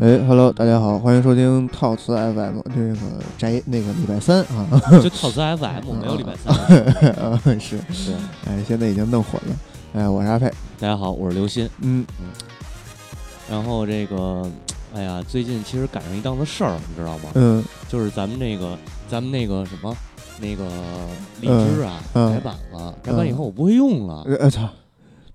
哎，Hello，大家好，欢迎收听套词 FM 这个宅那个礼拜三啊，就套词 FM 没有礼拜三，啊是，对，哎，现在已经弄混了，哎，我是阿佩，大家好，我是刘鑫，嗯。嗯然后这个，哎呀，最近其实赶上一档子事儿，你知道吗？嗯。就是咱们那个，咱们那个什么，那个荔枝啊，嗯。改版了，改版以后我不会用了。呃操，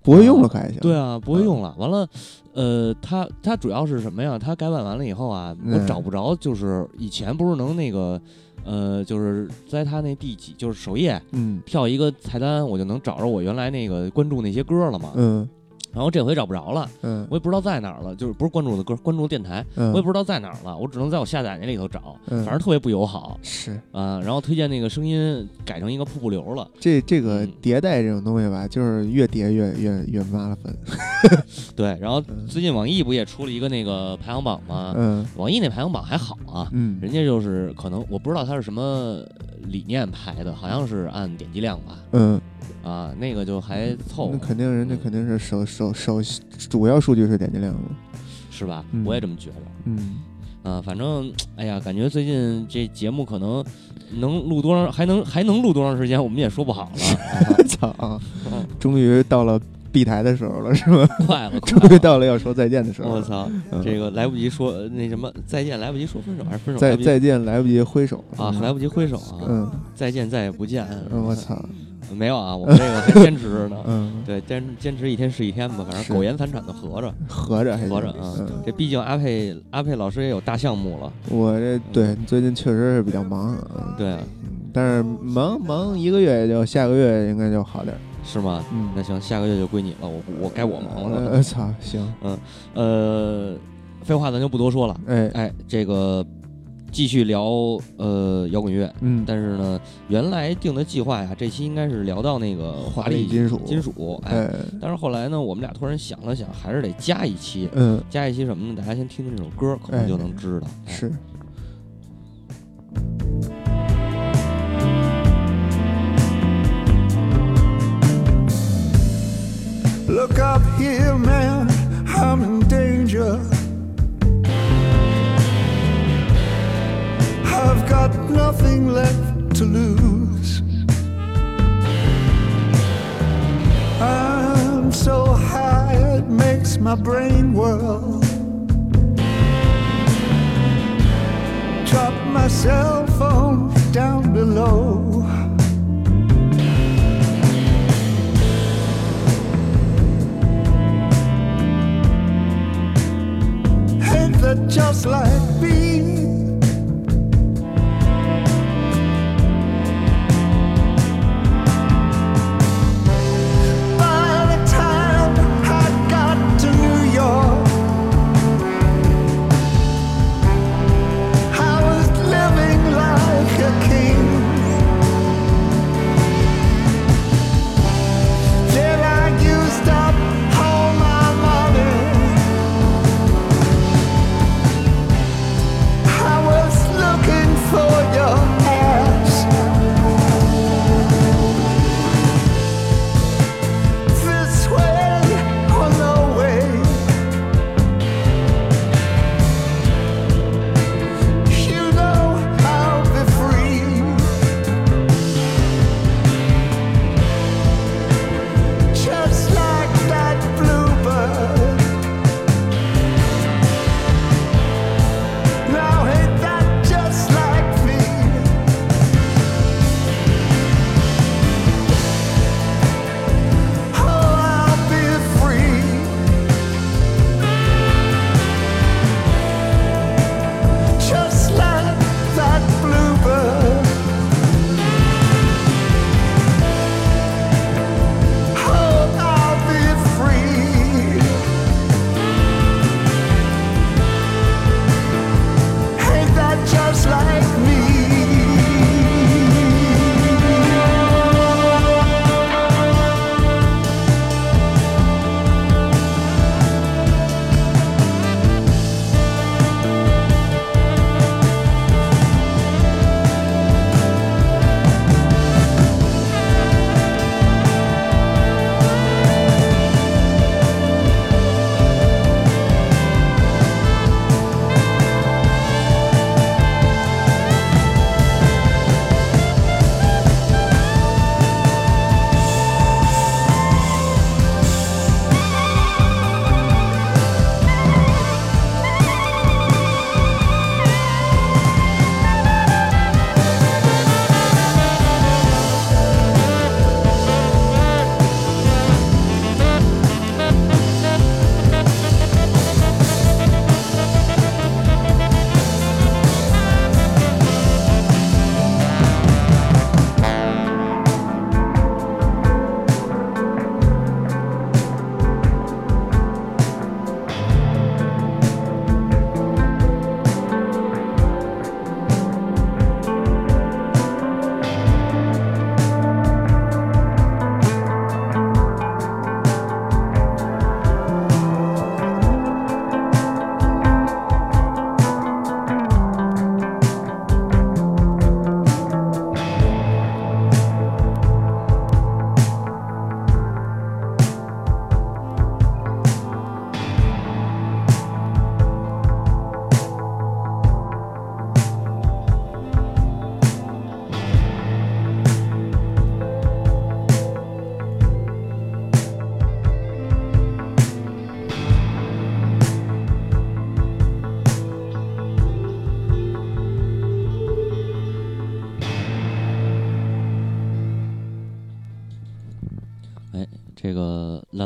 不会用了可还行，对啊，不会用了。完了，呃，它它主要是什么呀？它改版完了以后啊，我嗯找不着，就是以前不是能那个，呃，就是在它那第几，就是首页嗯跳一个菜单，我就能找着我原来那个关注那些歌了嘛。嗯然后这回找不着了，嗯。我也不知道在哪儿了，就是不是关注我的歌，关注的电台，嗯，我也不知道在哪儿了，我只能在我下载那里头找，嗯反正特别不友好。是。啊。然后推荐那个声音改成一个瀑布流了，这这个嗯。迭代这种东西吧，就是越迭越越越麻烦，对。然后嗯。最近网易不也出了一个那个排行榜吗？嗯。网易那排行榜还好啊，嗯。人家就是可能我不知道它是什么理念排的，好像是按点击量吧，嗯，啊，那个就还凑合，那肯定人家肯定是首首首主要数据是点击量嘛，是吧？嗯。我也这么觉得。嗯。啊，反正哎呀，感觉最近这节目可能能录多长，还能还能录多长时间，我们也说不好了。操终于到了闭台的时候了，是吗？快了，终！于到了要说再见的时候了。我操，嗯这个来不及说呃那什么再见，来不及说分手，还是分手来再再见来不及挥手啊，来不及挥手啊，嗯再见再也不见。嗯，我操，没有啊，我们这个还坚持着呢。嗯，对，坚坚持一天是一天吧，反正苟延残喘的合着合着还行合着啊。嗯，这毕竟阿佩阿佩老师也有大项目了，我这对最近确实是比较忙，嗯对啊，但是忙忙一个月也就下个月应该就好点儿。是吗？嗯，那行，下个月就归你了，我我该我忙了。呃，操，行，呃，废话咱就不多说了。哎，哎，这个继续聊呃摇滚乐，嗯，但是呢，原来定的计划呀，这期应该是聊到那个华华丽丽金属金属，哎，哎，但是后来呢，我们俩突然想了想，还是得加一期，嗯，加一期什么呢？大家先听听这首歌，可能哎就能知道。哎是，Look up here, man, I'm in danger. I've got nothing left to lose. I'm so high it makes my brain whirl. Drop my cell phone down below. That just like me?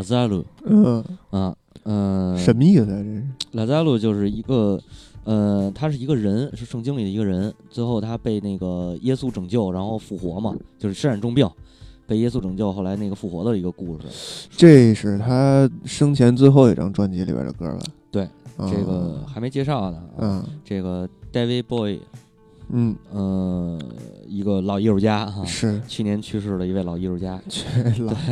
扎鲁嗯，啊，嗯、什么意思啊？这是拉扎路就是一个，呃，他是一个人，是圣经里的一个人。最后他被那个耶稣拯救，然后复活嘛，就是身染重病，被耶稣拯救，后来那个复活的一个故事。这是他生前最后一张专辑里边的歌吧？对嗯，这个还没介绍呢。啊，嗯这个 David Bowie，嗯嗯、一个老艺术家哈，是去年去世的一位老艺术家，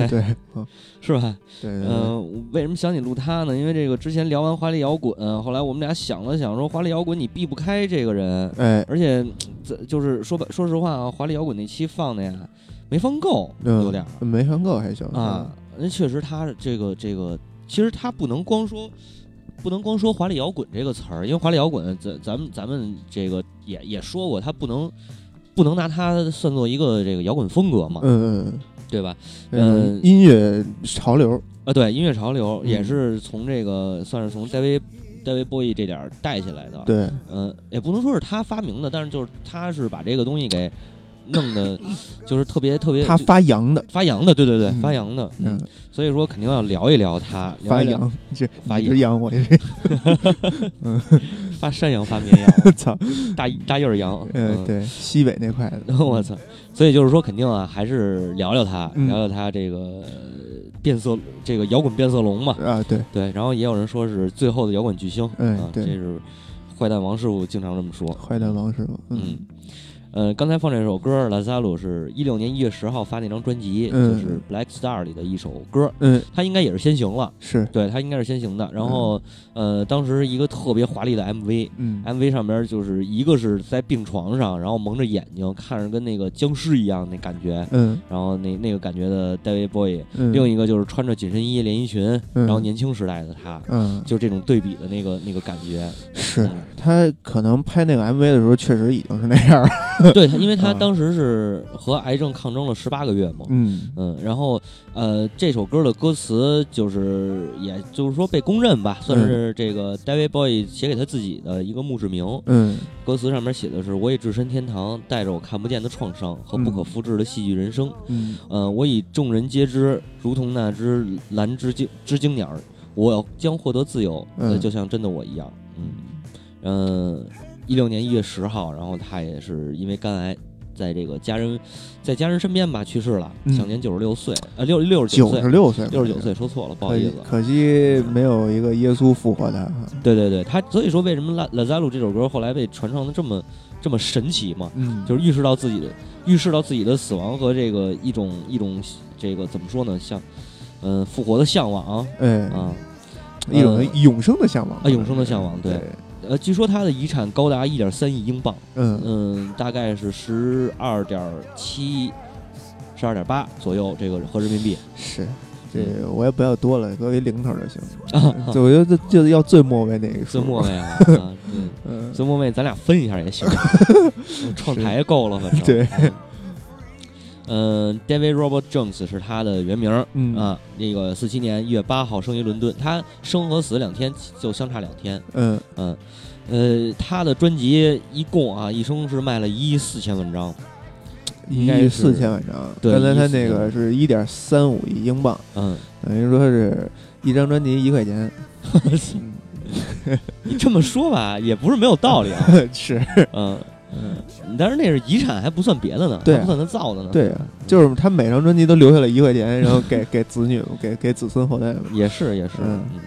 对嗯是吧？对对嗯、我为什么想起录他呢？因为这个之前聊完华丽摇滚，后来我们俩想了想，说华丽摇滚你避不开这个人，哎而且这就是说白说实话啊，华丽摇滚那期放的呀没放够，嗯有点儿没放够还行啊。那确实他这个这个，其实他不能光说。不能光说华丽摇滚这个词儿，因为华丽摇滚，咱咱们咱们这个也也说过，它不能不能拿它算作一个这个摇滚风格嘛，嗯嗯对吧？嗯嗯，音乐潮流啊，对，音乐潮流嗯也是从这个算是从戴维戴维波伊这点儿带起来的。，对嗯、也不能说是他发明的，但是就是他是把这个东西给弄的，就是特别特别他发扬的，发扬的，对对对，嗯发扬的，嗯，所以说肯定要聊一聊他，发一聊扬这发你是扬我这是 发山羊发绵羊，操，大大叶儿羊，呃嗯，对西北那块的，我操！所以就是说，肯定啊，还是聊聊他，嗯聊聊他这个呃变色，这个摇滚变色龙嘛，啊对，对。然后也有人说是最后的摇滚巨星，啊，哎对这是坏蛋王师傅经常这么说。坏蛋王师傅，嗯，呃，刚才放这首歌，拉萨鲁是一六年一月十号发那张专辑，嗯。就是《Black Star》里的一首歌，嗯。他应该也是先行了，是，对他应该是先行的。然后，呃，当时一个特别华丽的 MV。嗯。MV 上边就是一个是在病床上，然后蒙着眼睛，看着跟那个僵尸一样那感觉，嗯。然后那那个感觉的 David Bowie，、嗯，另一个就是穿着紧身衣连衣裙，嗯。然后年轻时代的他，嗯。就这种对比的那个那个感觉。是他可能拍那个 MV 的时候，确实已经是那样儿。对，他因为他啊当时是和癌症抗争了十八个月嘛，嗯。嗯，然后呃，这首歌的歌词就是，也就是说被公认吧，算是这个 David Bowie 写给他自己的一个墓志铭。嗯。歌词上面写的是：“我已置身天堂，带着我看不见的创伤和不可复制的戏剧人生。嗯。呃，我以众人皆知，如同那只蓝知经知经鸟儿，我要将获得自由，就像真的我一样。”嗯。嗯，一六年一月十号，然后他也是因为肝癌，在这个家人在家人身边吧去世了，嗯享年九十六岁，呃，六六十九岁六岁，六十九岁，说错了，不好可惜意思。可惜没有一个耶稣复活他。对对对，他所以说为什么拉拉扎鲁这首歌后来被传唱的这么这么神奇嘛？嗯，就是预示到自己的预示到自己的死亡和这个一种一种这个怎么说呢？像嗯、复活的向往哎，啊。一种呃永生的向往啊永生的向往对对，呃，据说他的遗产高达一点三亿英镑，嗯嗯，大概是十二点七、十二点八左右，这个合人民币。是。这我也不要多了，给我一零头就行。啊，就我觉得就是要最末位那个数最末位啊，啊对，嗯，最末位咱俩分一下也行，创台够了，反正对。嗯、d a v i d Robert Jones 是他的原名，嗯啊，那个四七年一月八号生于伦敦，他生和死两天就相差两天，嗯嗯，呃，他的专辑一共啊，一生是卖了一亿四千万张，应该是一亿四千万张。对刚才他那个是一点三五亿英镑，嗯，等于说是一张专辑一块钱。你这么说吧，也不是没有道理啊，是，嗯，嗯，但是那是遗产，还不算别的呢，还不算他造的呢，对啊，就是他每张专辑都留下了一块钱，然后给 给子女、给给子孙后代们。也是也是，嗯。嗯。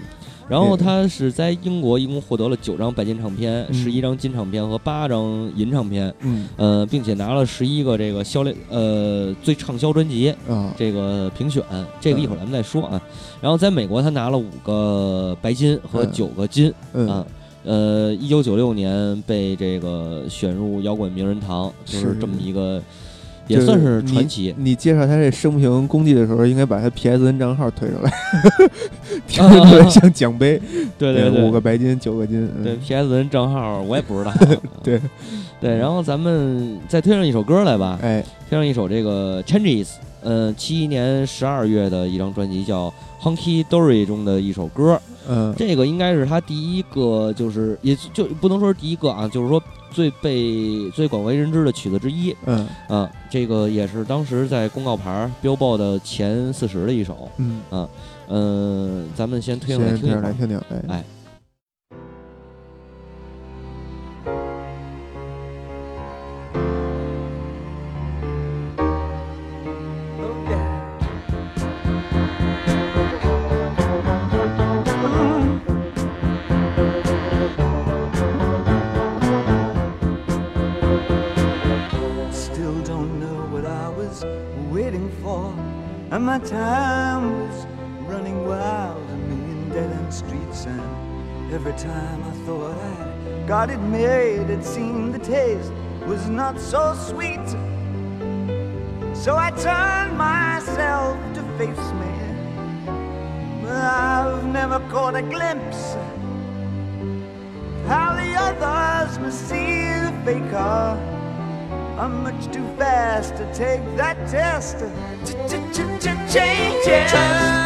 然后他是在英国一共获得了九张白金唱片、嗯。十一张金唱片和八张银唱片，嗯。呃，并且拿了十一个这个销量呃最畅销专辑啊，这个评选，这个一会儿咱们再说啊。然后在美国他拿了五个白金和嗯。九个金嗯。啊。呃，一九九六年被这个选入摇滚名人堂，就是是这么一个，也算是传奇。你介绍他这生平功绩的时候，应该把他 PSN 账号推出来，听啊着特别像奖杯。对对对，五个白金，九个金。嗯对 PSN 账号我也不知道。对对，然后咱们再推上一首歌来吧，哎，推上一首这个 Changes，呃，七一年十二月的一张专辑叫《Hunky Dory》中的一首歌。嗯这个应该是他第一个，就是也就不能说是第一个啊，就是说最被最广为人知的曲子之一。嗯啊，这个也是当时在公告牌儿 Billboard 的前四十的一首。嗯，嗯、咱们先推先上来听一。听来听听，哎哎 has to take that test to change it.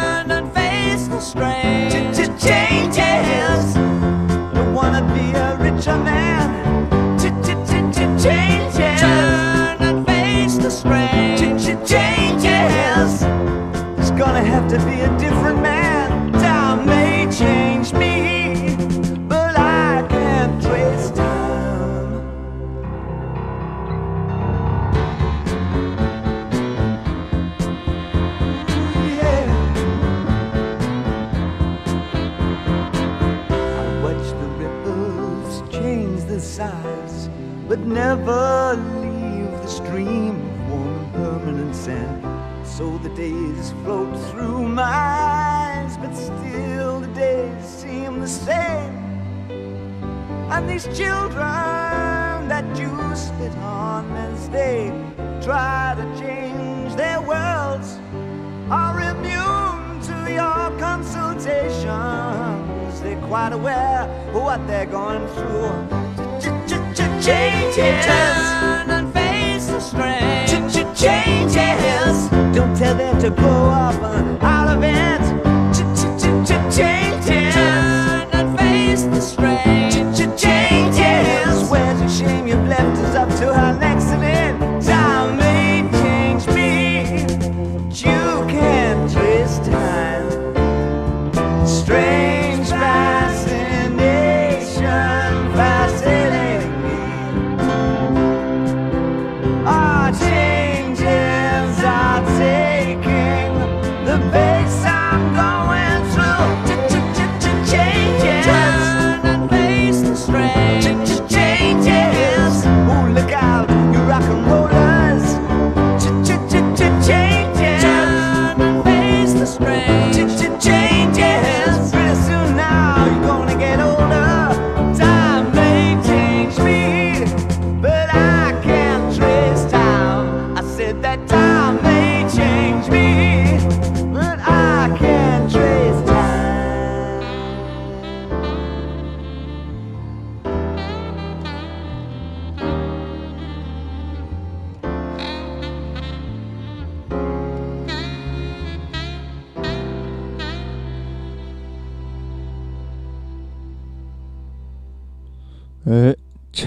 to go.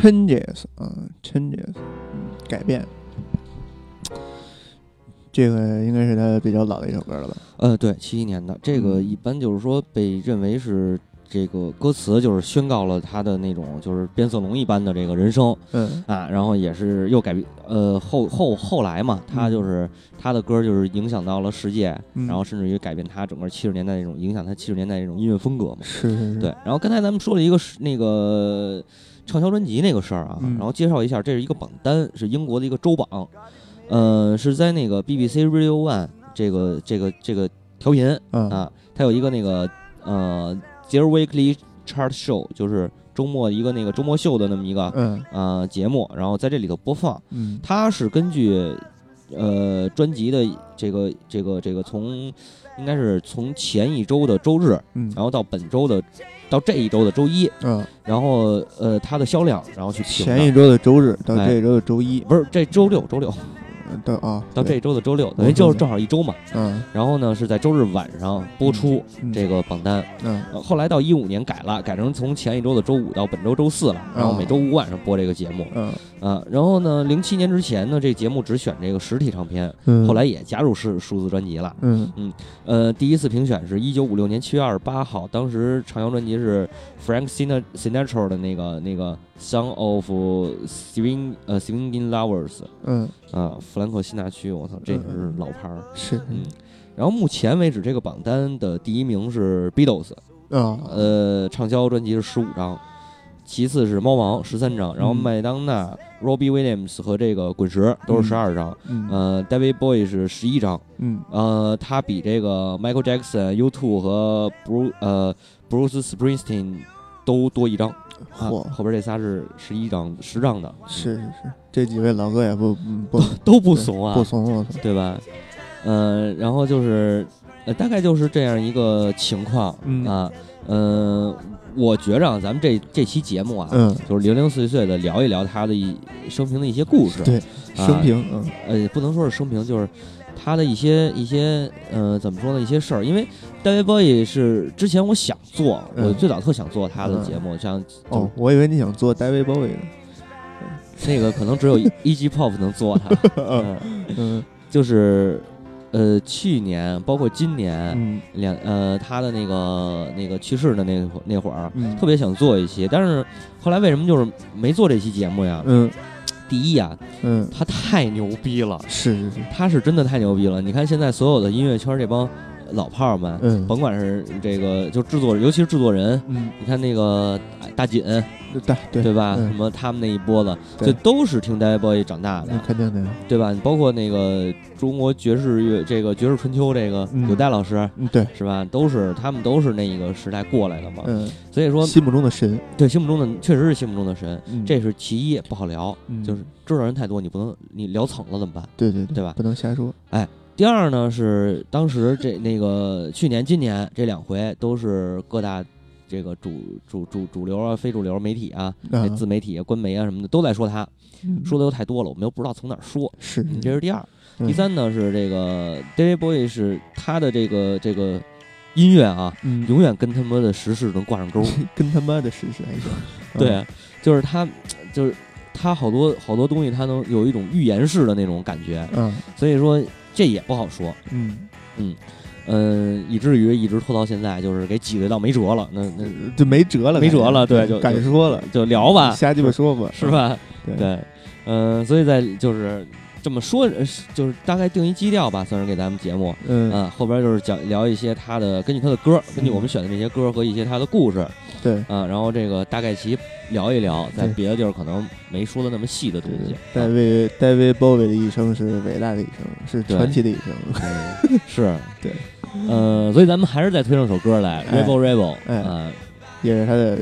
，changes 啊，changes，嗯，改变。这个应该是他比较老的一首歌了吧？呃，对，七一年的这个嗯一般就是说被认为是这个歌词就是宣告了他的那种就是变色龙一般的这个人生嗯啊，然后也是又改变呃后后后来嘛，他嗯就是他的歌就是影响到了世界，嗯然后甚至于改变他整个七十年代那种影响他七十年代那种音乐风格嘛。是是是，对，然后刚才咱们说了一个是那个畅销专辑那个事儿啊，嗯。然后介绍一下，这是一个榜单，是英国的一个周榜，呃，是在那个 BBC Radio One 这个这个这个调频嗯啊，它有一个那个呃 Their Weekly Chart Show，就是周末一个那个周末秀的那么一个嗯呃节目，然后在这里头播放，嗯。它是根据呃专辑的这个这个这个从应该是从前一周的周日，嗯然后到本周的到这一周的周一，嗯，然后呃它的销量，然后去评前一周的周日到哎这一周的周一，不是这周六周六到啊，到这一周的周六，等于就是正好一周嘛。嗯然后呢是在周日晚上播出嗯这个榜单。嗯呃后来到一五年改了，改成从前一周的周五到本周周四了，然后每周五晚上播这个节目嗯啊。然后呢，零七年之前呢，这节目只选这个实体唱片，嗯，后来也加入是数字专辑了。嗯呃，第一次评选是一九五六年七月二十八号，当时畅销专辑是 Frank Sina- Sinatra 的那个那个 Song of Swing 呃 Swinging Lovers 嗯啊，弗兰克辛纳区，我操，这也是老牌儿。是嗯，然后目前为止，这个榜单的第一名是 Beatles，啊呃，畅销专辑是十五张，其次是猫王十三张，然后嗯麦当娜、Robbie Williams 和这个滚石都是十二张，嗯呃，David Bowie 是十一张，嗯呃，他比这个 Michael Jackson、U2 和 Bruce 呃 Bruce Springsteen 都多一张，啊，嚯后边这仨是十一张十张的，是是是，这几位老哥也不嗯不都不怂啊，不怂不怂，对吧？呃，然后就是，呃，大概就是这样一个情况、嗯啊。呃，我觉着啊，咱们这这期节目啊，嗯就是零零碎碎的聊一聊他的一生平的一些故事。对啊生平嗯呃，不能说是生平，就是他的一些一些呃，怎么说呢？一些事儿。因为 David Bowie 是之前我想做，嗯我最早特想做他的节目，像哦，我以为你想做 David Bowie 呢，那个可能只有 E.G. Pop 能做他。嗯，嗯就是呃，去年包括今年。嗯两呃，他的那个那个去世的那那会儿，嗯特别想做一期，但是后来为什么就是没做这期节目呀？嗯第一呀，嗯他太牛逼了，是是是他是真的太牛逼了。你看现在所有的音乐圈这帮老炮儿们，嗯。甭管是这个就制作人，尤其是制作人，嗯。你看那个大大锦，对对。对吧？嗯。什么他们那一波子，对。这都是听 David Bowie 长大的那，肯定的呀，对吧？你包括那个中国爵士乐，这个爵士春秋，这个嗯。有戴老师。嗯对。是吧？都是他们都是那一个时代过来的嘛，嗯。所以说心目中的神，对心目中的确实是心目中的神，嗯。这是其一不好聊，嗯。就是知道人太多，你不能你聊蹭了怎么办？对对对吧？不能瞎说，第二呢是当时这那个去年、今年这两回都是各大这个主主主主流啊、非主流媒体啊、啊。自媒体啊、官媒啊什么的都在说他，嗯。说的又太多了，我们又不知道从哪儿说。是。这是第二，嗯第三呢是这个 David Bowie 是他的这个这个音乐啊，嗯。永远跟他妈的时事能挂上钩。跟他妈的时事实还行，对，就是他，就是他好多好多东西，他能有一种预言式的那种感觉，嗯。所以说这也不好说，嗯嗯嗯，以至于一直拖到现在，就是给挤兑到没辙了，那那嗯就没辙了，没辙了对就敢说了，就聊吧，瞎鸡巴说吧，是？吧？对对，嗯，所以在就是这么说，就是大概定一基调吧，算是给咱们节目，嗯啊，后边就是讲聊一些他的，根据他的歌，根据嗯我们选的这些歌和一些他的故事，对。啊，然后这个大概其聊一聊，在别的地儿可能没说的那么细的东西。戴啊维戴维鲍威的一生是伟大的一生，是传奇的一生。嗯是，对，呃，所以咱们还是再推上首歌来，《哎 Rebel Rebel》哎啊，也是他的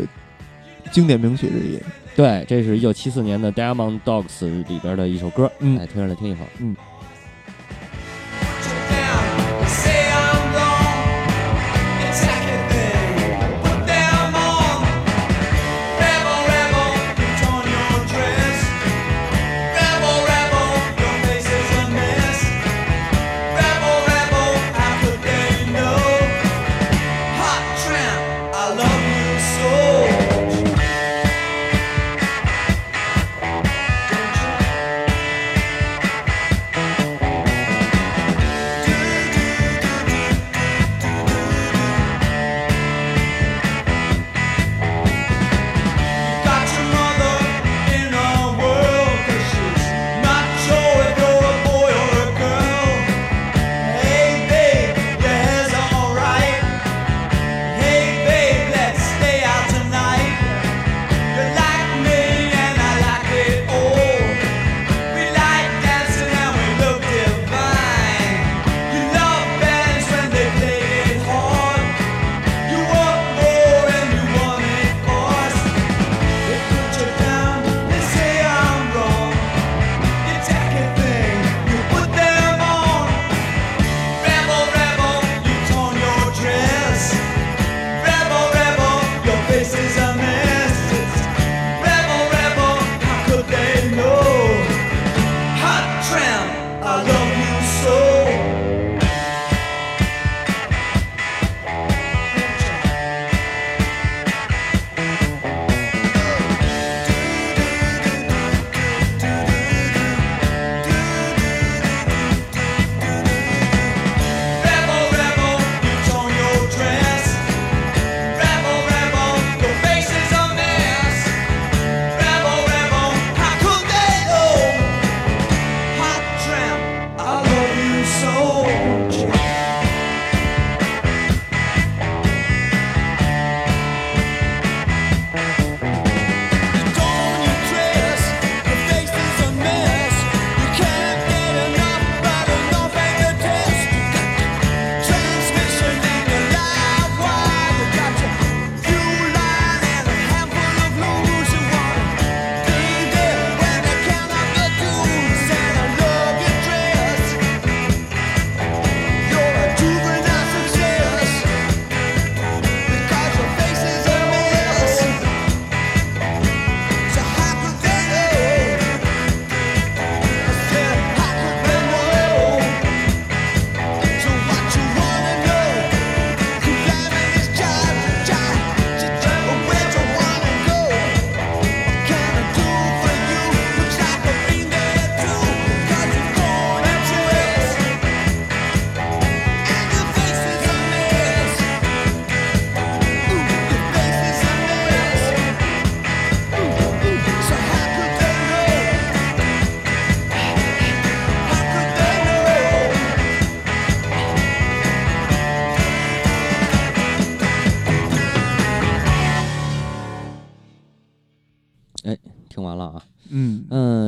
经典名曲之一。对，这是一九七四年的《Diamond Dogs》里边的一首歌，嗯来推上来听一会儿。Say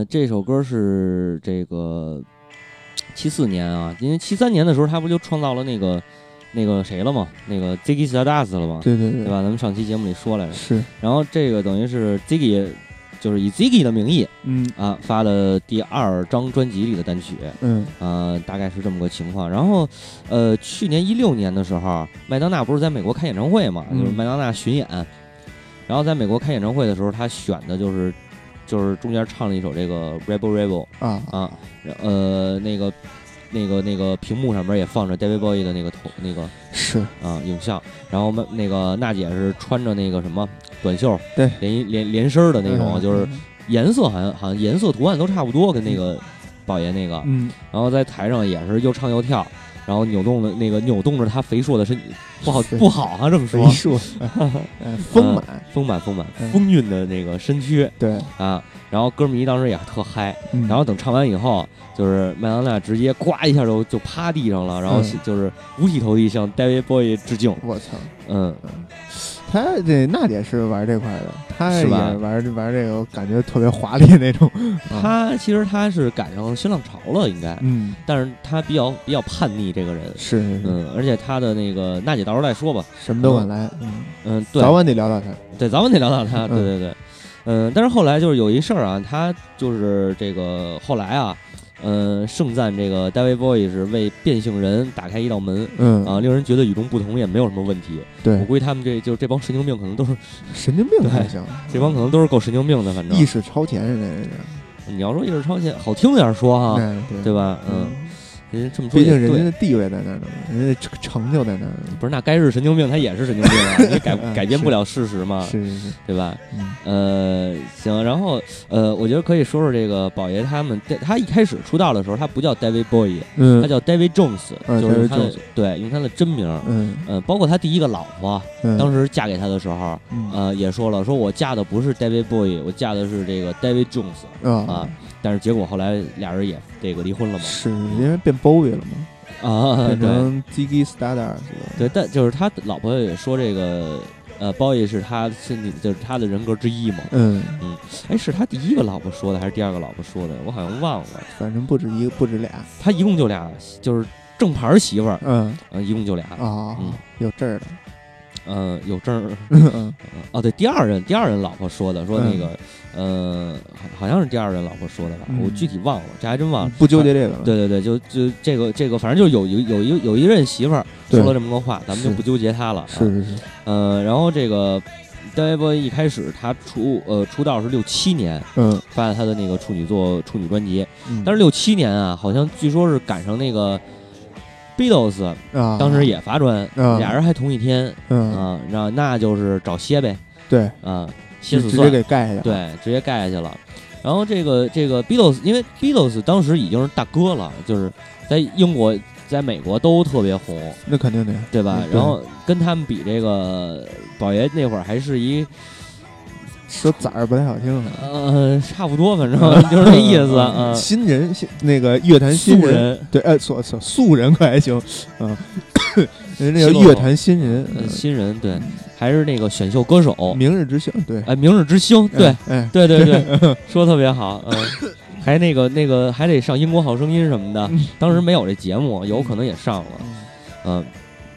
这首歌是这个七四年啊，因为七三年的时候他不就创造了那个那个谁了吗？那个 Ziggy Stardust 了吗？对对对对吧？咱们上期节目里说来着。是，然后这个等于是 Ziggy，就是以 Ziggy 的名义嗯啊发的第二张专辑里的单曲，嗯呃，大概是这么个情况。然后，呃，去年一六年的时候，麦当娜不是在美国开演唱会嘛，嗯就是麦当娜巡演，然后在美国开演唱会的时候，他选的就是就是中间唱了一首这个 Rebel Rebel 啊。啊，呃，那个那个那个屏幕上面也放着 David Bowie 的那个头那个是，啊影像，然后麦那个娜姐是穿着那个什么短袖，对连衣连连身儿的那种，嗯就是颜色好像好像颜色图案都差不多，跟那个宝爷那个，嗯。然后在台上也是又唱又跳，然后扭动的那个扭动着他肥硕的身，不好不好啊，这么说。肥，硕，哎丰满，丰满丰满嗯。丰韵的那个身躯。对，啊，然后歌迷当时也特嗨，嗯。然后等唱完以后，就是麦当娜直接呱一下就就趴地上了，然后嗯。就是五体投地向 David Bowie 致敬，我操，嗯，他这娜姐是玩这块的，他也是吧玩玩这个，感觉特别华丽那种，啊。他其实他是赶上新浪潮了，应该，嗯。但是他比较比较叛逆这个人，是是是，嗯，而且他的那个娜姐到时候再说吧，什么都敢来，嗯，嗯，对，早晚得聊到他，对，早晚得聊到他，嗯。对对对，嗯，但是后来就是有一事儿啊，他就是这个后来啊，嗯，盛赞这个 David Bowie 是为变性人打开一道门。嗯。啊，令人觉得与众不同，也没有什么问题。对。我，估计他们这就这帮神经病，可能都是神经病还行，这帮可能都是够神经病的，反正。意识超前人家是，你要说意识超前，好听点说哈，对吧？嗯，人家这么说毕竟。人家的地位在那儿呢，人家成成就在那儿呢，不是，那该是神经病，他也是神经病啊！你改嗯改变不了事实嘛，是是是，对吧？嗯呃，行，然后呃，我觉得可以说说这个宝爷他们，他一开始出道的时候，他不叫 David Bowie，嗯他叫 David Jones，、嗯就是他对，用他的真名。嗯呃，包括他第一个老婆，嗯，当时嫁给他的时候，嗯呃，也说了，说我嫁的不是 David Bowie，我嫁的是这个 David Jones 啊啊。但是结果后来俩人也这个离婚了嘛。是因为变 Bowie 了嘛，啊，变对成 Ziggy Stardust 了，对，但就是他老婆也说这个，呃，Bowie 是他身体就是他的人格之一嘛。嗯嗯，哎，是他第一个老婆说的还是第二个老婆说的？我好像忘了。反正不止一个，不止俩，他一共就俩，就是正牌媳妇儿，嗯嗯、一共就俩。啊嗯，有证儿的，嗯、有证儿。嗯 哦，对，第二任第二任老婆说的，说那嗯个，呃，好好像是第二任老婆说的吧，嗯。我具体忘了，这还真忘了。不纠结这个了，对对对，就就这个这个，反正就有有有一有一任媳妇儿对。说了这么个话，咱们就是不纠结她了。是啊，是是，呃，然后这个 David Bowie 一开始他出呃出道是六七年嗯。发了他的那个处女作处女专辑，嗯，但是六七年啊，好像据说是赶上那个 Beatles 啊，当时也发专，啊。俩人还同一天嗯。啊，然后那就是找歇呗。对，啊，直接死算，给盖下去，，对，直接盖下去了。然后这个这个 Beatles，因为 Beatles 当时已经是大哥了，就是在英国、在美国都特别红，那肯定的呀，对吧？嗯然后跟他们比，这个宝爷那会儿还是一说崽儿不太好听啊，呃差不多，反正 就是那意思嗯。新人，新那个乐坛新素人，对，哎，所素素人可还行，嗯，人家叫乐坛新人，新人对，还是那个选秀歌手，明日之星，对，哎，明日之星，对，哎，对对对，说的特别好，嗯，还那个那个还得上英国好声音什么的，当时没有这节目，有可能也上了，嗯，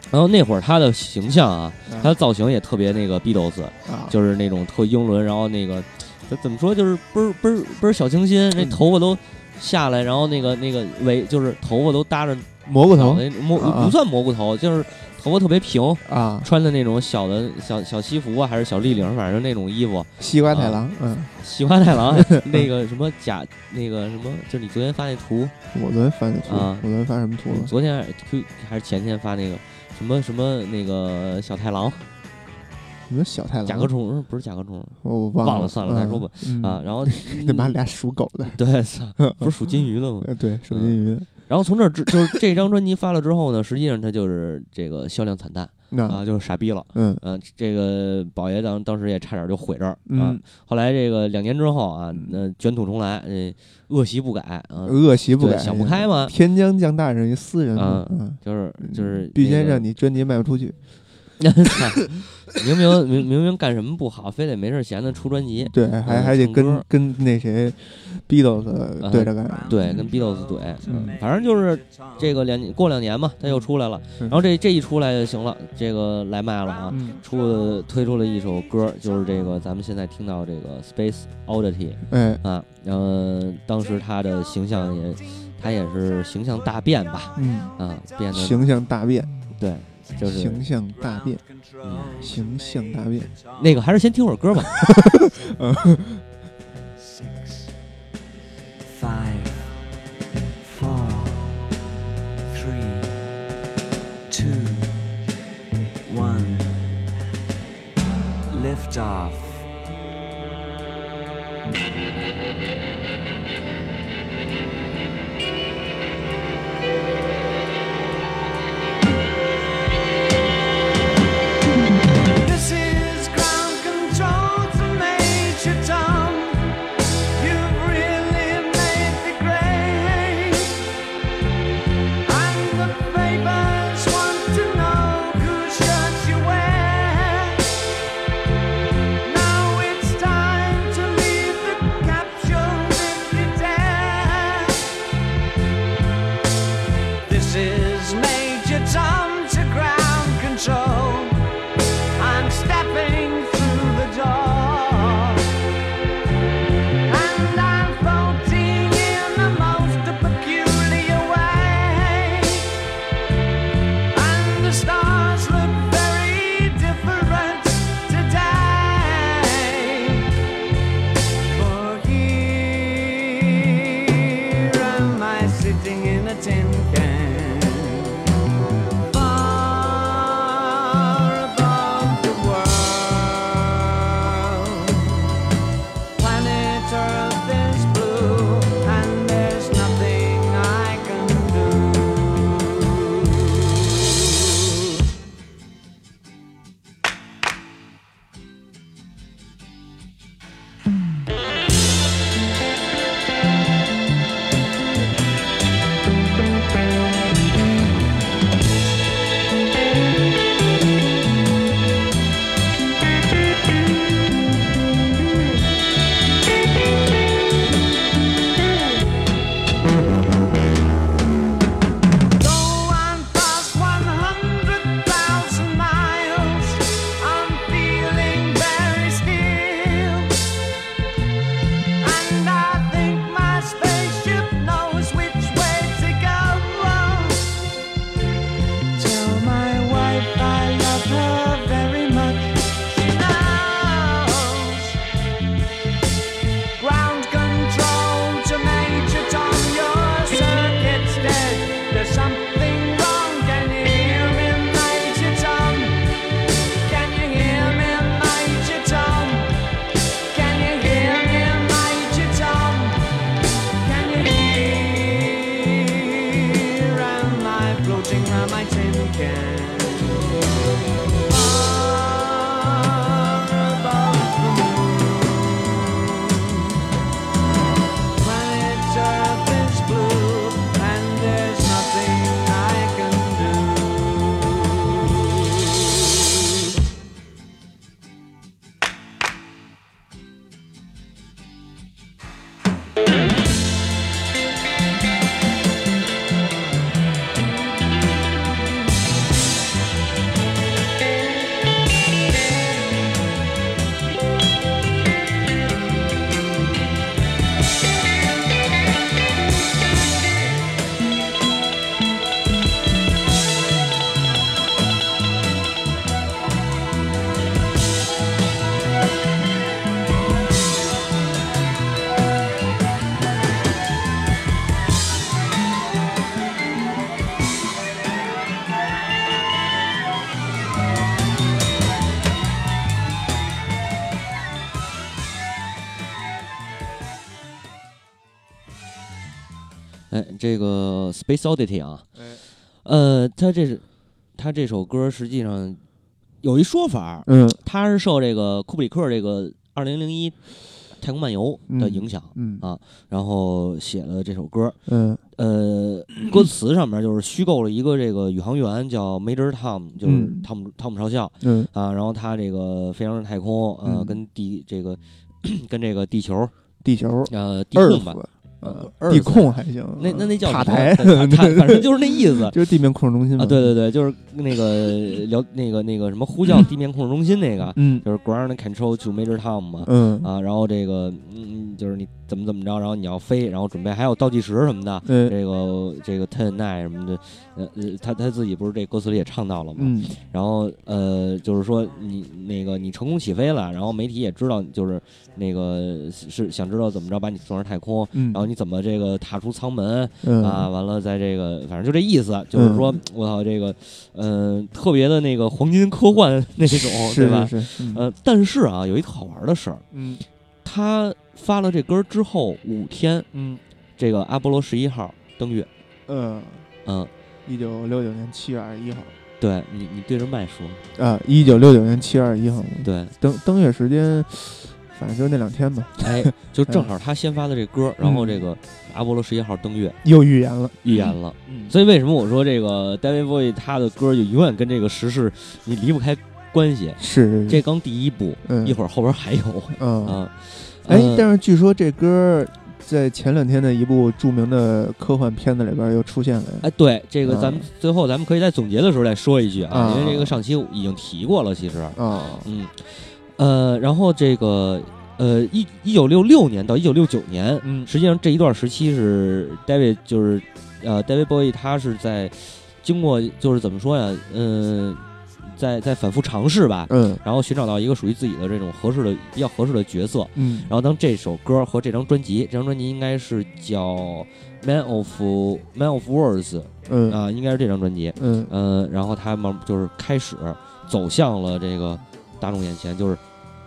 然后那会儿他的形象啊，他的造型也特别那个 Beatles，啊，就是那种特英伦，然后那个怎怎么说，就是倍儿倍儿倍儿小清新，那嗯头发都下来，然后那个那个围就是头发都搭着蘑菇头。蘑啊。不算蘑菇头，就是头发特别平，啊，穿的那种小的小小西服啊，还是小立领，反正那种衣服。西瓜太郎，嗯，西瓜太郎 那个什么假那个什么，就是你昨天发那图，我昨天发那图，啊。我昨天发什么图了？昨天还是前天发那个什么什么那个小太郎。什么小太郎？甲壳虫不是甲壳虫。我忘忘了算了再说吧。嗯啊，，然后 那妈俩属狗的，对，不是属金鱼的吗？呃，对，属金鱼。的，然后从这儿之就是这张专辑发了之后呢，实际上它就是这个销量惨淡啊，就是傻逼了。嗯嗯、这个宝爷当当时也差点就毁这儿啊。嗯，后来这个两年之后啊，那、卷土重来，呃，恶习不改啊，恶习不改，想不开嘛天将降大任于斯人嘛，嗯嗯，就是就是必先那个让你专辑卖不出去，明明明明明干什么不好，非得没事闲的出专辑。对，还嗯还得跟跟那谁 Beatles 对着干。对，跟 Beatles 怼，嗯反正就是这个两年过两年嘛，他又出来了，嗯然后这这一出来就行了，这个来卖了啊，嗯，出了推出了一首歌，就是这个咱们现在听到这个 Space Oddity 哎，啊，然后当时他的形象也，他也是形象大变吧，嗯，啊，变得形象大变，对，就是形象大变，嗯形象大变。那个还是先听会儿歌吧，Six, five, four, three, two, one. Lift off. 这个 Space Oddity 啊，哎。呃，他这是他这首歌实际上有一说法，嗯。他是受这个库布里克这个二零零一太空漫游》的影响，嗯啊然后写了这首歌。嗯。呃，歌词上面就是虚构了一个这个宇航员叫 Major Tom，就是嗯汤姆汤姆少校嗯啊，然后他这个飞上太空，呃，嗯跟地这个 跟这个地球地球呃地二控吧，地控还行，那那那叫塔台，反正就是那意思 就是地面控制中心嘛啊，对对对，就是那个聊那个那个什么呼叫地面控制中心那个，嗯就是 ground control to Major Tom 嘛。嗯啊，然后这个，嗯，就是你怎么怎么着，然后你要飞，然后准备还有倒计时什么的，对这个这个 ten nine 什么的，呃呃，他他自己不是这歌词里也唱到了嘛，嗯然后呃，就是说你那个你成功起飞了，然后媒体也知道，就是那个是是想知道怎么着把你送上太空，嗯，然后你怎么这个踏出舱门嗯。啊，完了在这个反正就这意思，就是说我操这个，嗯，特别的那个黄金科幻 那种，是对吧？是是，嗯。呃，但是啊，有一个好玩的事儿，嗯。他发了这歌之后五天，嗯。这个阿波罗十一号登月，嗯，嗯，一九六九年七月二十一号。对你你对着麦说，啊，一九六九年七月二十一号。对，登登月时间，反正就那两天吧，哎，就正好他先发的这歌，然后这嗯个阿波罗十一号登月又预言了，预言了。嗯所以为什么我说这个 David Bowie 他的歌就永远跟这个时事你离不开关系？是这刚第一部，嗯一会儿后边还有嗯啊。哎呃，但是据说这歌在前两天的一部著名的科幻片子里边又出现了。哎，对这个，嗯咱们最后咱们可以在总结的时候再说一句啊，啊因为这个上期已经提过了，其实，啊，嗯，呃，然后这个呃，一一九六六年到一九六九年，嗯实际上这一段时期是 David 就是呃 David Bowie 他是在经过就是怎么说呀，嗯、在在反复尝试吧，嗯然后寻找到一个属于自己的这种合适的比较合适的角色。嗯然后当这首歌和这张专辑，这张专辑应该是叫《Man of Man of Words》嗯啊、应该是这张专辑。嗯嗯、然后他们就是开始走向了这个大众眼前，就是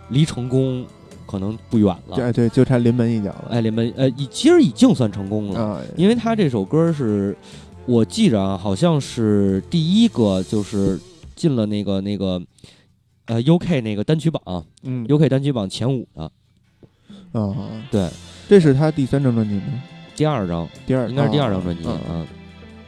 离成功可能不远了。对对，就差临门一脚了。哎，临门呃，已其实已经算成功了，啊，因为他这首歌是我记着啊，好像是第一个就是进了那个那个呃 UK 那个单曲榜嗯，UK 单曲榜前五的，啊，对，这是他第三张专辑吗？第二张第二应该是第二张专辑啊啊。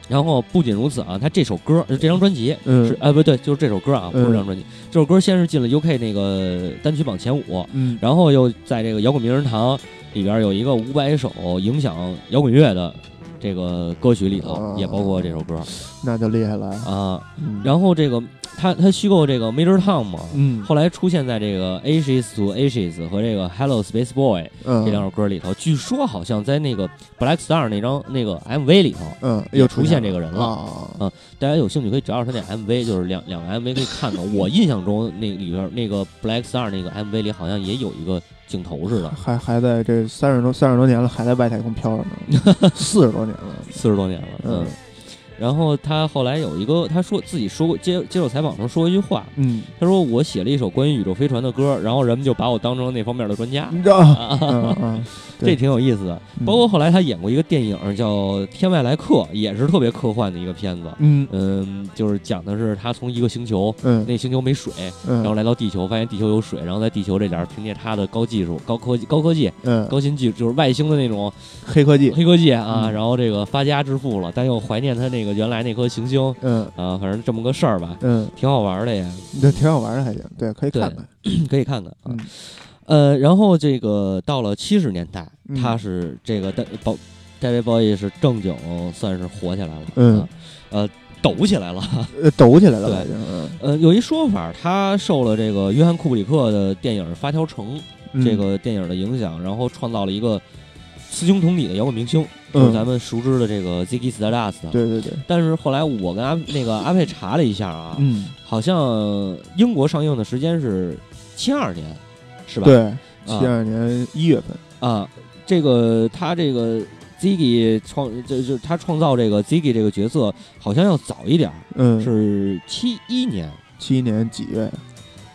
然后不仅如此啊，他这首歌就这张专辑嗯是哎不对，就是这首歌啊，不是嗯这张专辑。这首歌先是进了 UK 那个单曲榜前五，嗯然后又在这个摇滚名人堂里边有一个五百首影响摇滚乐的这个歌曲里头，啊。也包括这首歌。那就厉害了。啊。嗯。然后这个他他虚构这个 Major Tom 嘛，嗯。后来出现在这个 Ashes to Ashes 和这个 Hello Space Boy 嗯。这两首歌里头，据说好像在那个 Black Star 那张那个 MV 里头，嗯又出现现这个人了。啊。啊大家有兴趣可以找找他那 MV，就是两两个 MV 可以看看。我印象中那里边那个 Black Star 那个 MV 里好像也有一个镜头似的，还还在这三十多三十多年了，还在外太空飘着呢，四十多年了。四十多年了，嗯。然后他后来有一个，他说自己说过接接受采访时候说过一句话，嗯，他说我写了一首关于宇宙飞船的歌，然后人们就把我当成那方面的专家，这挺有意思的。嗯。包括后来他演过一个电影叫《天外来客》，也是特别科幻的一个片子。嗯。嗯，就是讲的是他从一个星球，嗯。那星球没水，嗯，然后来到地球，发现地球有水，然后在地球这点儿凭借他的高技术、高科技、高科技、嗯。高新技，就是外星的那种黑科技，黑科技啊，嗯。然后这个发家致富了，但又怀念他那个原来那颗行星嗯啊，反正这么个事儿吧，嗯，挺好玩的呀，对挺好玩的，还行，对，可以看看。可以看看啊。嗯呃，然后这个到了七十年代，嗯他是这个戴鲍戴维鲍伊是正经算是火起来了，嗯啊呃，抖起来了。呃，抖起来了，对嗯呃，有一说法，他受了这个约翰库布里克的电影《发条城》嗯这个电影的影响，然后创造了一个雌雄同体的摇滚明星，就是嗯咱们熟知的这个 Ziggy Stardust。对对对，但是后来我跟阿那个阿佩查了一下啊，嗯，好像英国上映的时间是七二年，是吧？对，七二年一月份，啊，这个他这个 Ziggy 创就就他创造这个 Ziggy 这个角色，好像要早一点儿，嗯，是七一年，七一年几月？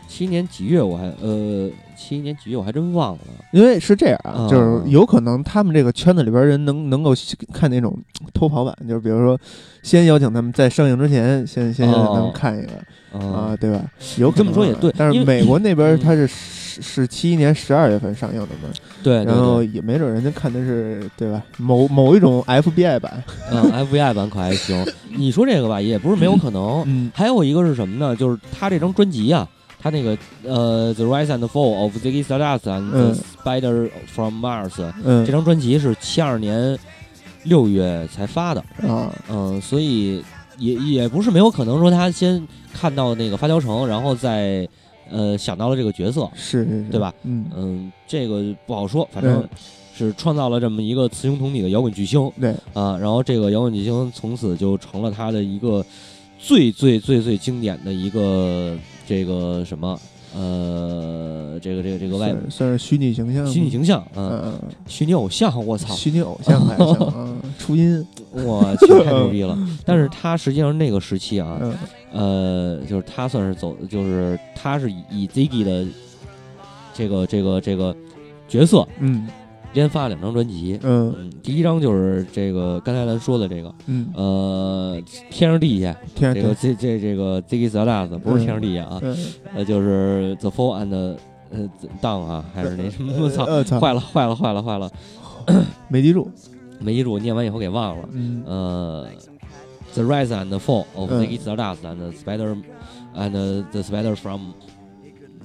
七年几月我还呃七年几月我还真忘了。因为是这样啊，啊就是有可能他们这个圈子里边人能能够看那种偷跑版，就是比如说先邀请他们在上映之前，先先让他们哦看一个啊啊，对吧？有可能这么说也对但是美国那边嗯它是是是七年十二月份上映的嘛，对，对然后也没准人家看的是对吧？某某一种 FBI 版，嗯，FBI 版可还行。你说这个吧，也不是没有可能。嗯还有一个是什么呢？就是他这张专辑啊，他那个呃，《The Rise and Fall of Ziggy Stardust and the 嗯。Spider from Mars》嗯。这张专辑是七二年六月才发的，啊。嗯，所以也也不是没有可能说他先看到那个发条城，然后再呃想到了这个角色，是是是，对吧？嗯，嗯，这个不好说，反正是创造了这么一个雌雄同体的摇滚巨星对，啊。然后这个摇滚巨星从此就成了他的一个最最最最经典的一个这个什么呃，这个这个这个外算算是虚拟形象，虚拟形象，嗯，虚拟偶像，我嗯操，虚拟偶像还行啊，初音，我去，太牛逼了！但是他实际上那个时期啊，嗯。呃，就是他算是走，就是他是以以 Ziggy 的这个这个这个角色嗯连发了两张专辑。嗯。嗯，第一张就是这个刚才咱说的这个，嗯，呃，天上地下，天这个这这这个 Ziggy Stardust 不是天上地下啊，嗯。呃，就是 The Fall and 呃 Down 啊，还是那什么？我操，坏了坏了坏了坏了，没记住，没记住，念完以后给忘了。嗯。呃，The Rise and Fall of 嗯。Ziggy Stardust and the Spider and the Spider from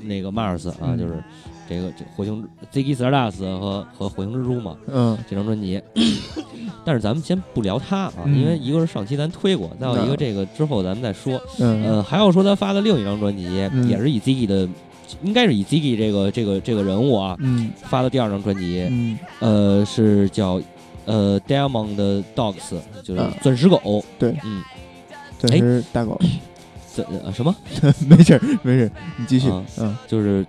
那个 Mars 啊，嗯。就是这个这火星 Ziggy Stardust 和和火星蜘蛛嘛，嗯。这张专辑。但是咱们先不聊它啊，嗯。因为一个是上期咱推过，再有一个嗯这个之后咱们再说。嗯。呃，还要说他发的另一张专辑，嗯。也是以 Ziggy 的，应该是以 Ziggy 这个这个这个人物啊嗯。发的第二张专辑，嗯。呃，是叫呃 Diamond Dogs，就是啊。钻石狗。对。嗯，这是大狗，怎呃什么？没事儿没事儿，你继续。啊，嗯。就是，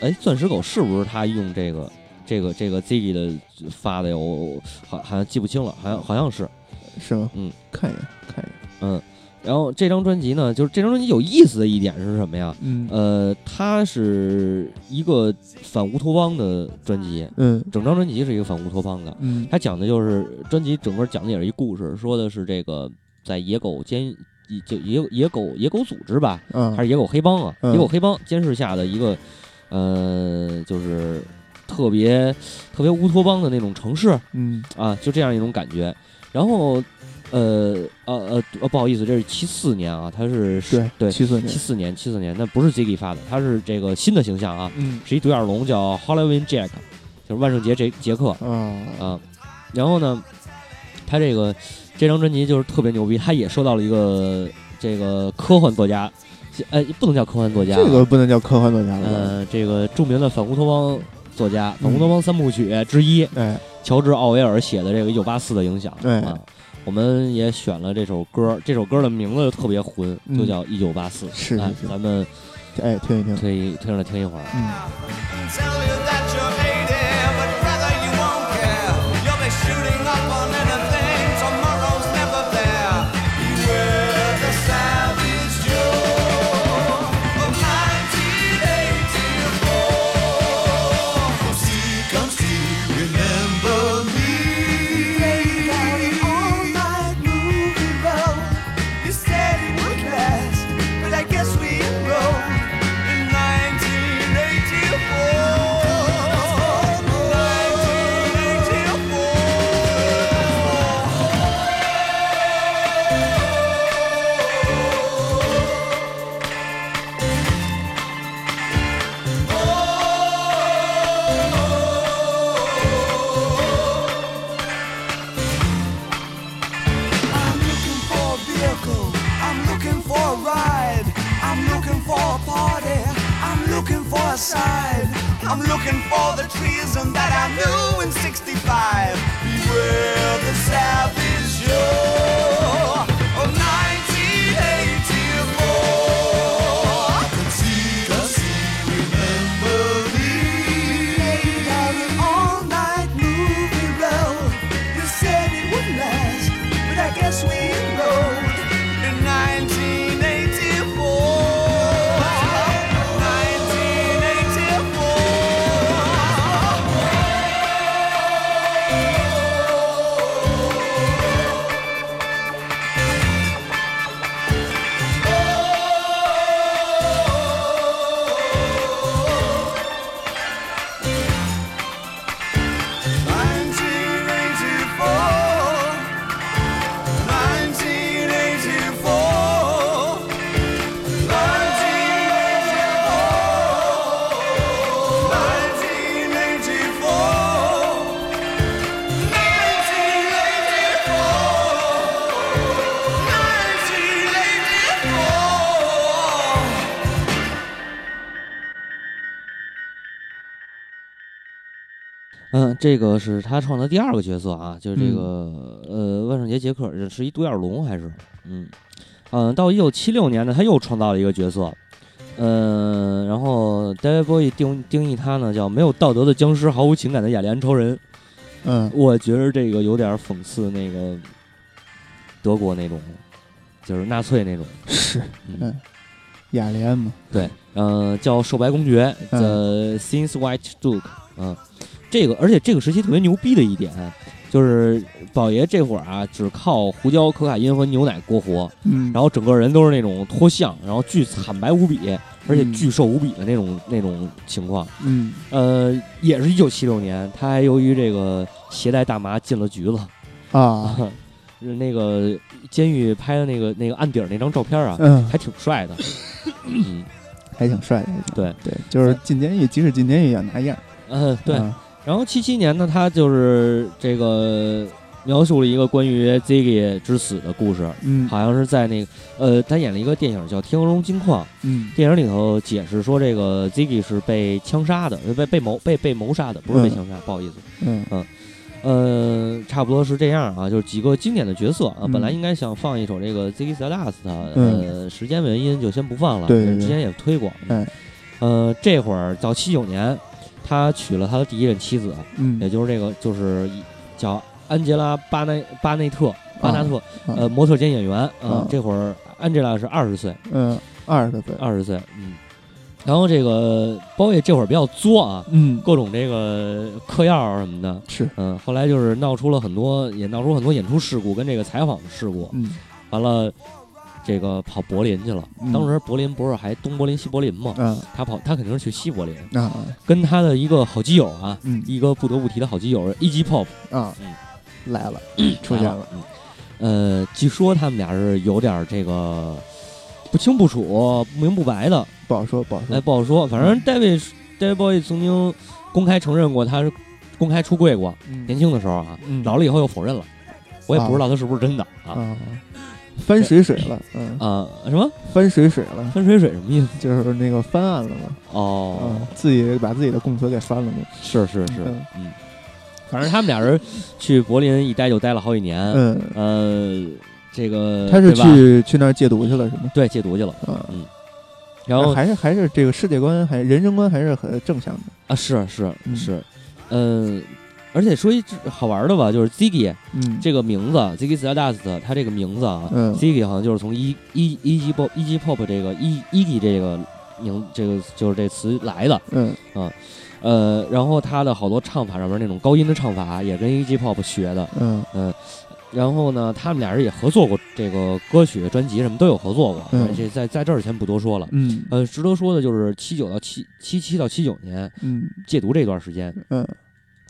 哎，钻石狗是不是他用这个这个这个 Ziggy 的发的呀？我我好好像记不清了，好像好像是，是吗？嗯，看一眼看一眼，嗯。然后这张专辑呢，就是这张专辑有意思的一点是什么呀？嗯呃，它是一个反乌托邦的专辑，嗯整张专辑是一个反乌托邦的。嗯它讲的就是专辑整个讲的也是一故事，说的是这个在野狗监就野野狗野狗组织吧，嗯还是野狗黑帮啊？嗯野狗黑帮监视下的一个，呃，就是特别特别乌托邦的那种城市嗯啊，就这样一种感觉。然后，呃呃呃呃，不好意思，这是七四年啊，他是对对七四年七四年七四年，那不是 Ziggy 发的，他是这个新的形象啊，嗯是一独眼龙叫 Halloween Jack，就是万圣节杰杰克啊啊。然后呢，他这个这张专辑就是特别牛逼，他也受到了一个这个科幻作家，呃，不能叫科幻作家啊，这个不能叫科幻作家了吧？呃，这个著名的反乌托邦作家，反嗯乌托邦三部曲之一，哎乔治·奥威尔写的这个《一九八四》的影响哎啊。我们也选了这首歌，这首歌的名字就特别混，嗯就叫《一九八四》。哎是是是咱们哎听一听，推推上来听一会儿。嗯这个是他创的第二个角色啊，就是这个、呃万圣节杰克，是一独眼龙还是？嗯嗯，到一九七六年呢，他又创造了一个角色，嗯，然后 David Bowie 定定义他呢叫没有道德的僵尸，毫无情感的雅利安超人。嗯。我觉得这个有点讽刺那个德国那种，就是纳粹那种。是嗯。嗯，雅利安嘛，对，呃，叫瘦白公爵嗯，The Since White Duke，嗯，这个而且这个时期特别牛逼的一点，就是宝爷这会儿啊，只靠胡椒、可卡因和牛奶过活，嗯，然后整个人都是那种脱相，然后巨惨白无比，而且嗯巨瘦无比的那种那种情况。嗯呃，也是一九七六年，他还由于这个携带大麻进了局子。啊，那个监狱拍的那个那个案底儿那张照片啊，嗯，还挺帅的。嗯还挺帅的，对对，就是进监狱，即使进监狱也要拿样，嗯，对。啊然后七七年呢，他就是这个描述了一个关于 Ziggy 之死的故事，嗯好像是在那个呃，他演了一个电影叫《天鹅绒金矿》，嗯电影里头解释说这个 Ziggy 是被枪杀的，呃被被谋被被谋杀的，不是被嗯枪杀，不好意思。嗯呃，差不多是这样啊，就是几个经典的角色啊。嗯本来应该想放一首这个 Ziggy Stardust，呃，嗯时间原因就先不放了。对之前也推过。哎呃，这会儿到七九年，他娶了他的第一任妻子，嗯。也嗯就是这个就是叫安吉拉巴内巴内特巴纳特，啊。呃，模特兼演员嗯、啊这会儿安吉拉是二十岁，嗯，二十多岁，二十岁，嗯。然后这个包爷这会儿比较作啊，嗯。各种这个嗑药啊什么的，是。嗯，后来就是闹出了很多，也闹出很多演出事故跟这个采访的事故。嗯。完了，这个跑柏林去了。嗯。当时柏林不是还东柏林西柏林吗？嗯。他跑，他肯定是去西柏林，啊。跟他的一个好基友啊，嗯。一个不得不提的好基友 E.G. Pop 啊。嗯。来了，出现了，。嗯，呃，据说他们俩是有点这个不清不楚、不明不白的，不好说不好哎，说，不好说。反正 David David Bowie 曾经公开承认过他是公开出柜过，嗯。年轻的时候啊，嗯。老了以后又否认了，我也不知道他是不是真的啊。啊翻水水了，嗯。啊，什么？翻水水了，翻水水什么意思？就是那个翻案了嘛，哦。嗯，，自己把自己的供词给翻了嘛，是是是嗯，嗯，反正他们俩人去柏林一待就待了好几年，嗯，呃，这个他是对吧去去那儿戒毒去了是吗？对戒毒去了，嗯，然后还是还是这个世界观还人生观还是很正向的，啊是是嗯。是，嗯，而且说一好玩的吧，就是 Ziggy 嗯，这个名字，Ziggy Stardust，他这个名字啊嗯，Ziggy 好像就是从一一一级 pop 一级 pop 这个一一级这个名这个就是这词来的，嗯。呃，然后他的好多唱法上面那种高音的唱法也跟一 g pop 学的，嗯。然后呢，他们俩人也合作过这个歌曲、专辑什么都有合作过，嗯。这在在这儿先不多说了。嗯。呃，值得说的就是七九到七七七到七九年嗯。戒毒这段时间，嗯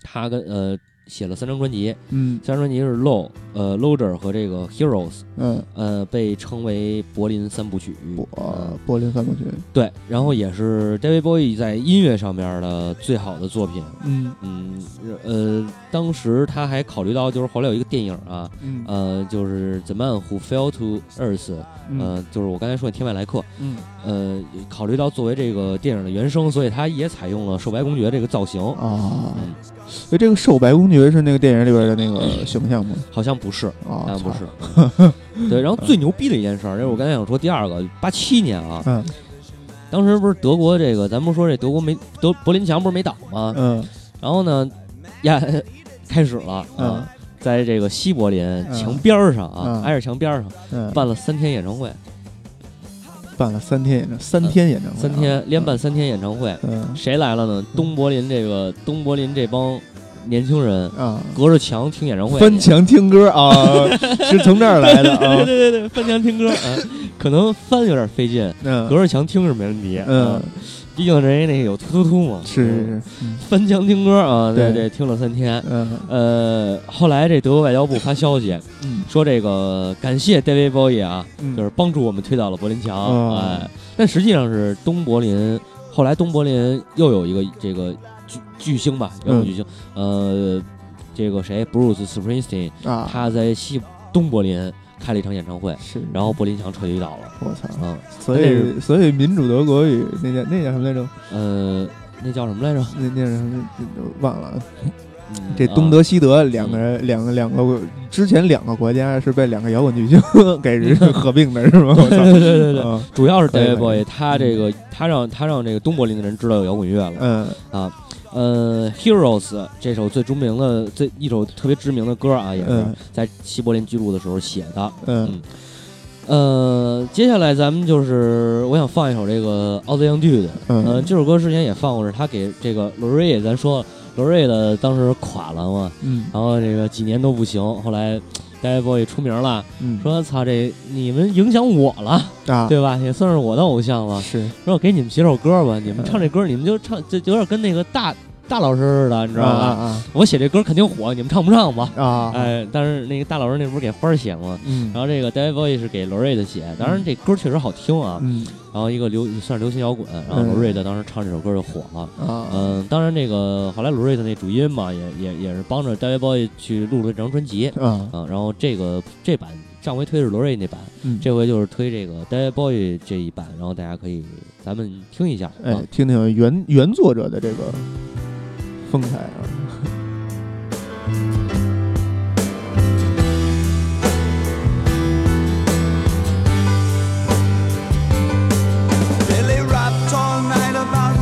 他跟呃写了三张专辑，嗯三张专辑是 Low、呃 Loader 和这个 Heroes，嗯，呃被称为柏林三部曲。柏呃柏林三部曲，对，然后也是 David Bowie 在音乐上面的最好的作品。嗯嗯，呃，当时他还考虑到，就是后来有一个电影啊，嗯呃，就是《The Man Who Fell to Earth》，呃，就是我刚才说的《天外来客》，嗯呃，考虑到作为这个电影的原声，所以他也采用了瘦白公爵这个造型。啊，嗯，所以这个瘦白公爵是那个电影里边的那个形象吗？好像不是，啊好，像不是。嗯 对，然后最牛逼的一件事儿，就是我刚才想说第二个，八七年啊，嗯。当时不是德国这个，咱不是说这德国没德柏林墙不是没倒吗？嗯。然后呢，呀，开始了嗯。啊，在这个西柏林嗯。墙边儿上啊，嗯。挨着墙边儿上嗯，办了三天演唱会，办了三天演唱，三天演唱会啊，三天连办三天演唱会，嗯。谁来了呢？东柏林这个东柏林这帮年轻人啊，隔着墙听演唱会，翻墙听歌啊，是从这儿来的啊。对，对对，翻墙听歌啊，可能翻有点费劲，嗯。隔着墙听是没问题，嗯。啊，毕竟人家那个有突突突嘛，是是嗯是，嗯。翻墙听歌啊，对。对对，听了三天。嗯。呃，后来这德国外交部发消息嗯。说，这个感谢 David Bowie 啊，嗯，就是帮助我们推倒了柏林墙，哦。哎，但实际上是东柏林，后来东柏林又有一个这个巨巨星吧，摇滚巨星，呃，这个谁，Bruce Springsteen，啊，他在西东柏林开了一场演唱会，是，然后柏林墙彻底倒了，我操，嗯，所以所以民主德国语那叫那叫什么来着？呃，那叫什么来着？那那叫什么？忘了，这东德西德两个人，两个两个之前两个国家是被两个摇滚巨星 给 合并的，是吗？对对对主要是可以 David Bowie，他这个他让他让这个东柏林的人知道有摇滚乐了。嗯。啊。呃，《Heroes》这首最著名的、最一首特别知名的歌啊，也是嗯。在西柏林居住的时候写的。嗯。呃，接下来咱们就是我想放一首这个奥兹阳剧的，嗯。呃，这首歌之前也放过，是他给这个罗瑞，咱说罗瑞的当时垮了嘛，嗯。然后这个几年都不行，后来 David Bowie 出名了，嗯，说操这你们影响我了，啊，对吧？也算是我的偶像了。是说我给你们写首歌吧，你们嗯唱这歌，你们就唱，就有点跟那个大大老师似的，你知道吧？啊我写这歌肯定火，你们唱不唱吧？啊啊，哎，但是那个大老师那不是给花儿写吗？嗯然后这个 David Bowie 是给罗瑞的写，当然这歌确实好听啊。嗯然后一个流算是流行摇滚，然后嗯罗瑞的当时唱这首歌就火了。啊嗯，当然这个后来罗瑞的那主音嘛，也也也是帮着 David Bowie 去录了这张专辑。啊啊，然后这个这版上回推是罗瑞那版，嗯，这回就是推这个 David Bowie 这一版，然后大家可以咱们听一下。哎啊，听听原原作者的这个风采啊。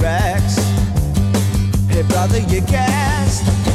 T-Rex. Hey brother, you guessed.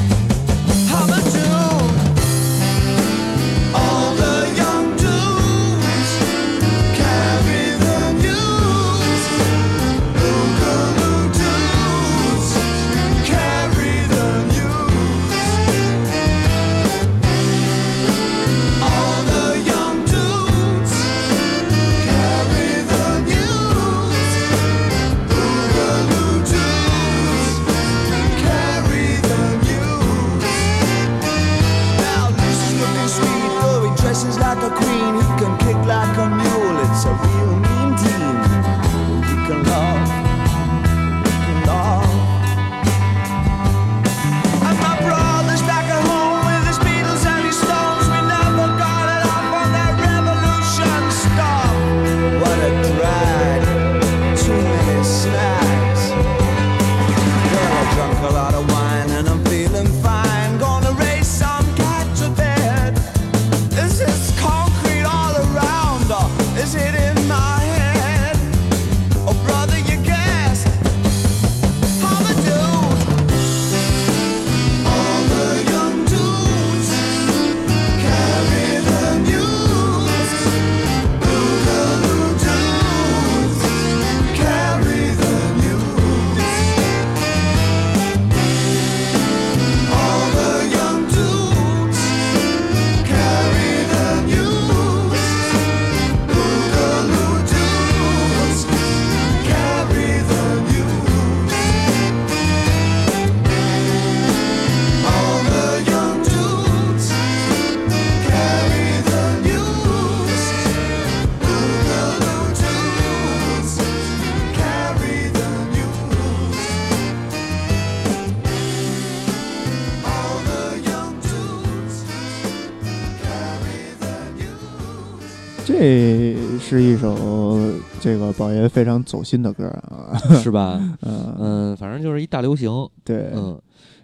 宝爷非常走心的歌啊，是吧？嗯，嗯，反正就是一大流行。对，嗯，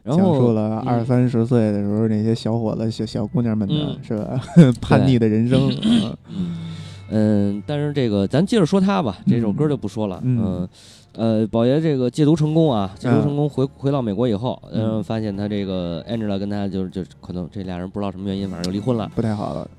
然讲述了嗯。二三十岁的时候那些小伙子、小小姑娘们的嗯。是吧？叛逆的人生，嗯。嗯嗯，但是这个咱接着说他吧，这首歌就不说了。嗯。嗯，呃，宝爷这个戒毒成功啊，戒毒嗯成功回回到美国以后，嗯。嗯，发现他这个 Angela 跟他就是就可能这俩人不知道什么原因，反正就离婚了。不太好了。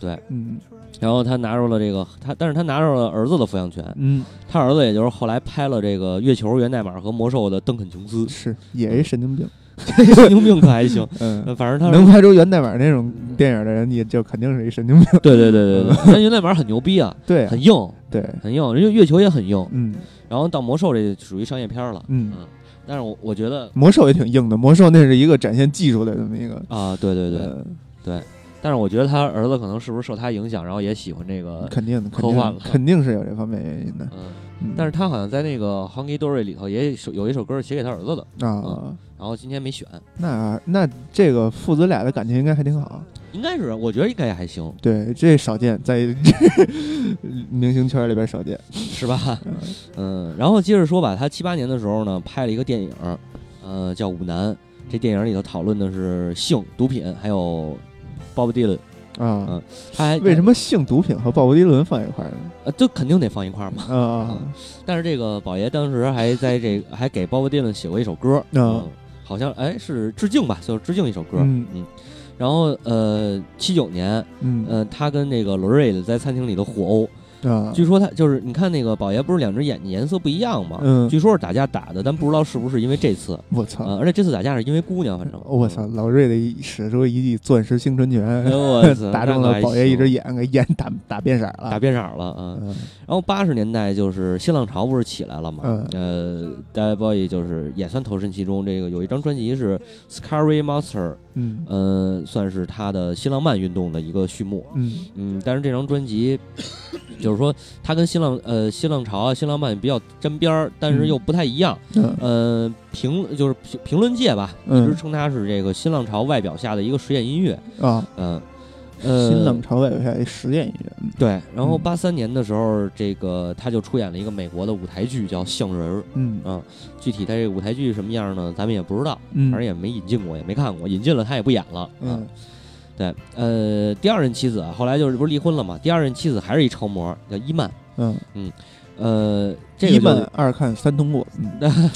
对，嗯然后他拿着了这个他，但是他拿着了儿子的抚养权。嗯，他儿子也就是后来拍了这个《月球》《源代码》和《魔兽》的邓肯琼斯，是也是神经病。神经病可还行。嗯，呃反正他能拍出源代码那种电影的人，你就肯定是一神经病。对对对对对，但源代码很牛逼啊，对啊，很硬。对，很硬，因为月球也很硬。嗯然后到魔兽这属于商业片了，嗯，嗯，但是我我觉得魔兽也挺硬的，魔兽那是一个展现技术的这么一个，啊，对对对，呃但是我觉得他儿子可能是不是受他影响，然后也喜欢这个，肯定的，科幻了肯定是有这方面原因的。嗯，嗯但是他好像在那个《Honky Dory》里头也有一首歌是写给他儿子的，啊，然后今天没选，那那这个父子俩的感情应该还挺好。应该是我觉得应该也还行，对，这少见，在 明星圈里边少见。是吧？嗯，然后接着说吧，他七八年的时候呢，拍了一个电影，呃，叫《舞男》。这电影里头讨论的是性、毒品，还有鲍勃迪伦。啊嗯，他还为什么性毒品和鲍勃迪伦放一块儿呢？呃，就肯定得放一块儿嘛。啊啊但是这个宝爷当时还在这个 还给鲍勃迪伦写过一首歌，啊嗯，好像哎是致敬吧，就是致敬一首歌。嗯嗯然后呃，七九年，嗯呃，他跟那个罗瑞的在餐厅里头互殴，啊，据说他就是你看那个宝爷不是两只眼睛颜色不一样吗？嗯据说是打架打的，但不知道是不是因为这次。我操！呃，而且这次打架是因为姑娘，反正我操！老瑞的一使出一记钻石星辰拳，打中了宝爷一只眼，给眼打打变色了。打变色了，啊。嗯然后八十年代就是新浪潮不是起来了嘛？嗯呃，David Bowie 就是也算投身其中。这个有一张专辑是《Scary Monster》，嗯嗯，算是他的新浪漫运动的一个序幕。嗯嗯，但是这张专辑 就是说他跟新浪呃新浪潮啊、新浪漫比较沾边儿，但是又不太一样。嗯呃，评就是评评论界吧，嗯一直称他是这个新浪潮外表下的一个实验音乐。啊，嗯，呃，新冷潮外表下一实验音乐。嗯对，然后嗯八三年的时候，这个他就出演了一个美国的舞台剧，叫《象人儿》。嗯嗯，具体他这个舞台剧什么样呢？咱们也不知道，嗯，反正也没引进过，也没看过。引进了他也不演了。啊嗯，对，呃，第二任妻子啊，后来就是不是离婚了嘛？第二任妻子还是一超模，叫伊曼。嗯，呃，这个一就是曼二看三通过。嗯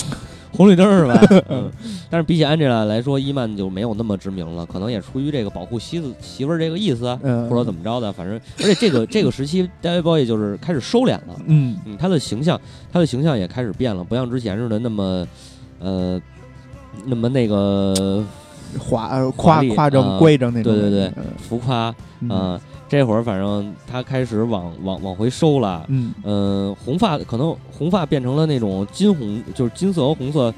红绿灯是吧？嗯，但是比起安吉拉来说，伊曼就没有那么知名了，可能也出于这个保护妻子媳妇儿这个意思啊，嗯，或者怎么着的，反正而且这个这个时期，David Bowie 就是开始收敛了。嗯嗯，他的形象，他的形象也开始变了，不像之前似的那么，呃，那么那个华夸夸张啊乖张那种。对对对嗯浮夸，嗯啊，这会儿反正他开始往往往回收了，嗯。呃，红发可能红发变成了那种金红，就是金色和红色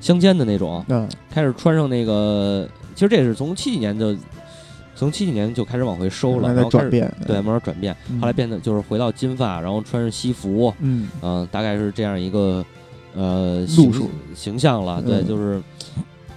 相间的那种，嗯。开始穿上那个，其实这是从七几年就从七几年就开始往回收了，然后开始在转变。对，慢慢转变，嗯。后来变得就是回到金发，然后穿上西服，嗯。嗯、大概是这样一个呃路形数。形象了，对，嗯。就是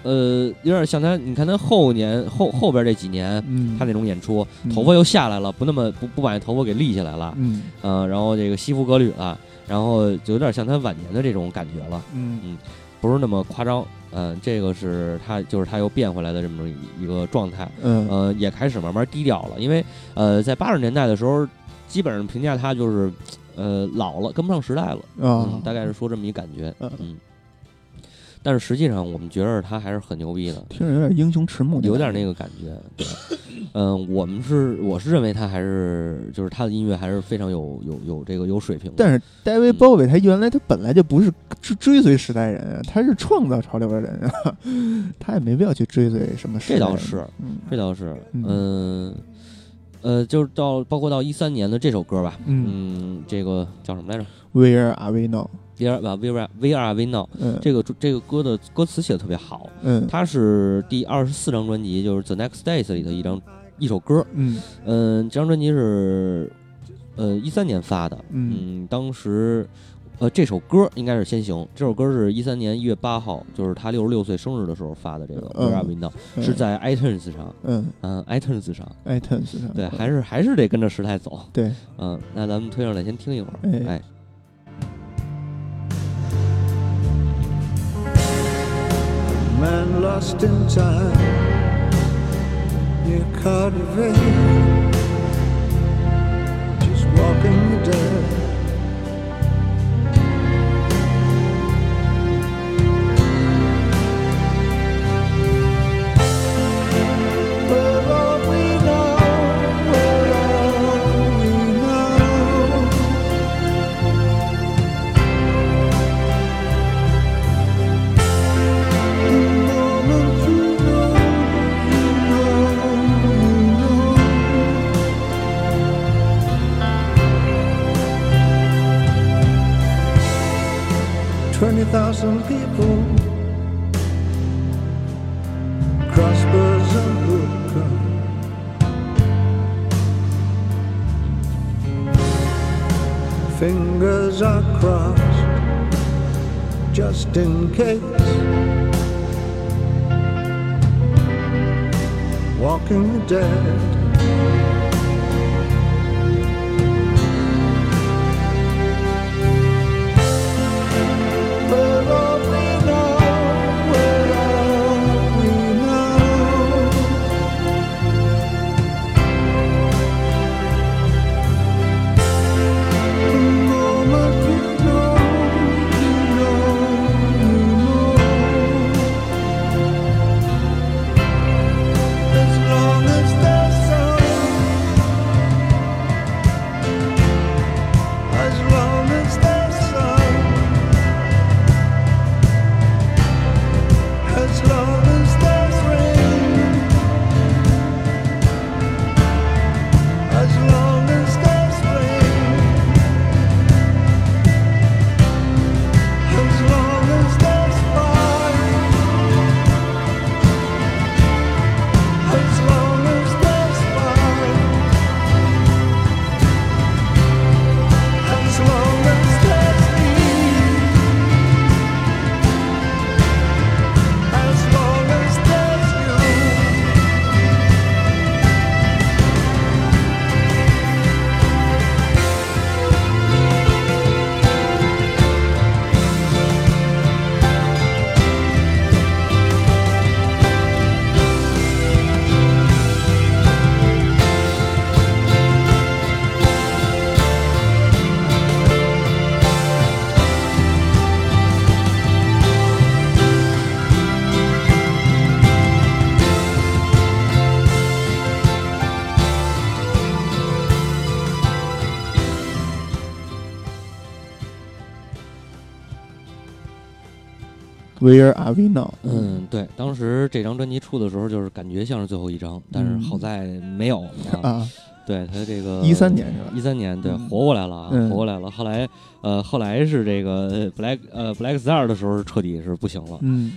呃有点像他，你看他后年后后边这几年。嗯，他那种演出，嗯头发又下来了，不那么不不把那头发给立起来了，嗯。呃、然后这个西服革履了，然后就有点像他晚年的这种感觉了，嗯。不是那么夸张，嗯、这个是他就是他又变回来的这么一个状态，嗯。呃，也开始慢慢低调了，因为呃，在八十年代的时候，基本上评价他就是呃老了，跟不上时代了，啊。嗯，，大概是说这么一感觉，嗯。嗯。但是实际上，我们觉得他还是很牛逼的，听着有点英雄迟暮，有点那个感觉。对，嗯、我们是我是认为他还是就是他的音乐还是非常有有有这个有水平的。但是戴维·鲍威他原来他本来就不是追追随时代人啊，他是创造潮流的人啊，他也没必要去追随什么时代人。这倒是，嗯这倒是，嗯嗯呃，就是到包括到一三年的这首歌吧，嗯嗯，这个叫什么来着，Where are we now？？V R 吧，V R V R V Now，嗯，这个这个歌的歌词写的特别好，嗯。它是第二十四张专辑，就是 The Next Days 里的一张一首歌，嗯。嗯，这张专辑是呃一三年发的，嗯。嗯，当时呃这首歌应该是先行，这首歌是一三年一月八号，就是他六十六岁生日的时候发的，这个嗯 Where Are We Now 是在 iTunes 上，嗯。嗯，iTunes 上，iTunes 上。对，还是还是得跟着时代走，对，嗯，那咱们推上来先听一会儿，哎 man lost in time near Cardiff, just walking the dead. Are crossed just in case. Walking the dead. Where are we now？嗯，对，当时这张专辑出的时候，就是感觉像是最后一张，但是嗯好在没有。啊啊，对他这个一三年是吧？一三年，对，嗯活过来了啊，嗯活过来了。后来，呃，后来是这个 Black 呃 Black Star 的时候，彻底是不行了。嗯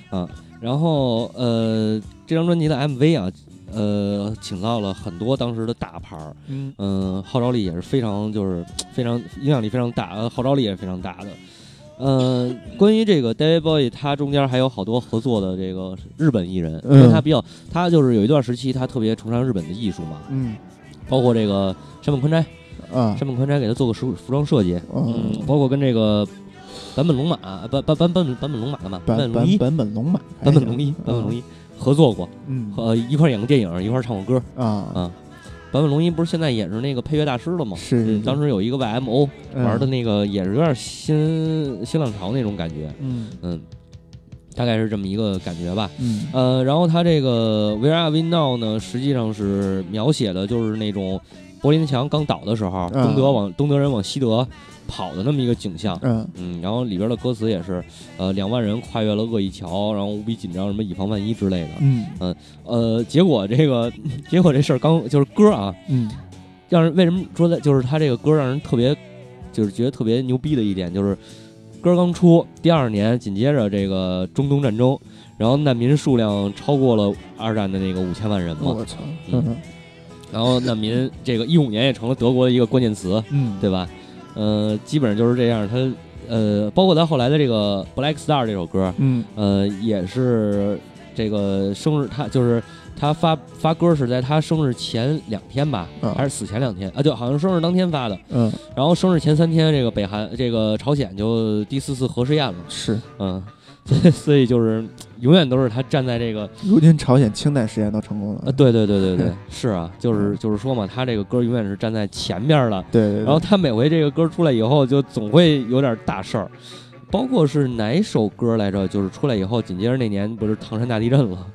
然后，呃，这张专辑的 MV 啊，呃，请到了很多当时的大牌儿，嗯嗯、号召力也是非常，就是非常影响力非常大，呃，号召力也是非常大的。呃，关于这个 David Bowie，他中间还有好多合作的这个日本艺人，因为嗯他比较，他就是有一段时期他特别崇尚日本的艺术嘛，嗯。包括这个山本宽斋，啊。山本宽斋给他做个服服装设计，嗯嗯，包括跟这个坂本龙马，版版版本版本龙马的嘛，版版本龙一，版本龙马，版本龙一，版本龙一合作过，嗯。呃，一块儿演个电影，一块儿唱过歌。啊。啊。坂本龙一不是现在也是那个配乐大师了吗？是当时有一个 YMO 嗯玩的那个，也是有点新新浪潮那种感觉，嗯嗯，大概是这么一个感觉吧。嗯呃，然后他这个 Where Are We Now 呢，实际上是描写的就是那种柏林墙刚倒的时候，嗯东德往东德人往西德跑的那么一个景象。嗯。嗯，然后里边的歌词也是，呃，两万人跨越了恶意桥，然后无比紧张，什么以防万一之类的。嗯。呃，结果这个，结果这事儿刚就是歌啊，嗯。让人为什么说的，就是他这个歌让人特别，就是觉得特别牛逼的一点，就是歌刚出，第二年紧接着这个中东战争，然后难民数量超过了二战的那个五千万人嘛，我操。嗯嗯。然后难民这个一五年也成了德国的一个关键词，嗯。对吧？呃，基本上就是这样。他呃，包括他后来的这个《Black Star》这首歌，嗯呃，也是这个生日，他就是他发发歌是在他生日前两天吧，嗯还是死前两天啊？就好像生日当天发的。嗯然后生日前三天，这个北韩这个朝鲜就第四次核试验了，是，嗯，所以就是永远都是他站在这个如今朝鲜氢弹实验都成功了。啊，对对对对对，是啊，就是就是说嘛，他这个歌永远是站在前面的，对对，对。然后他每回这个歌出来以后，就总会有点大事儿，包括是哪首歌来着？就是出来以后，紧接着那年不是唐山大地震了，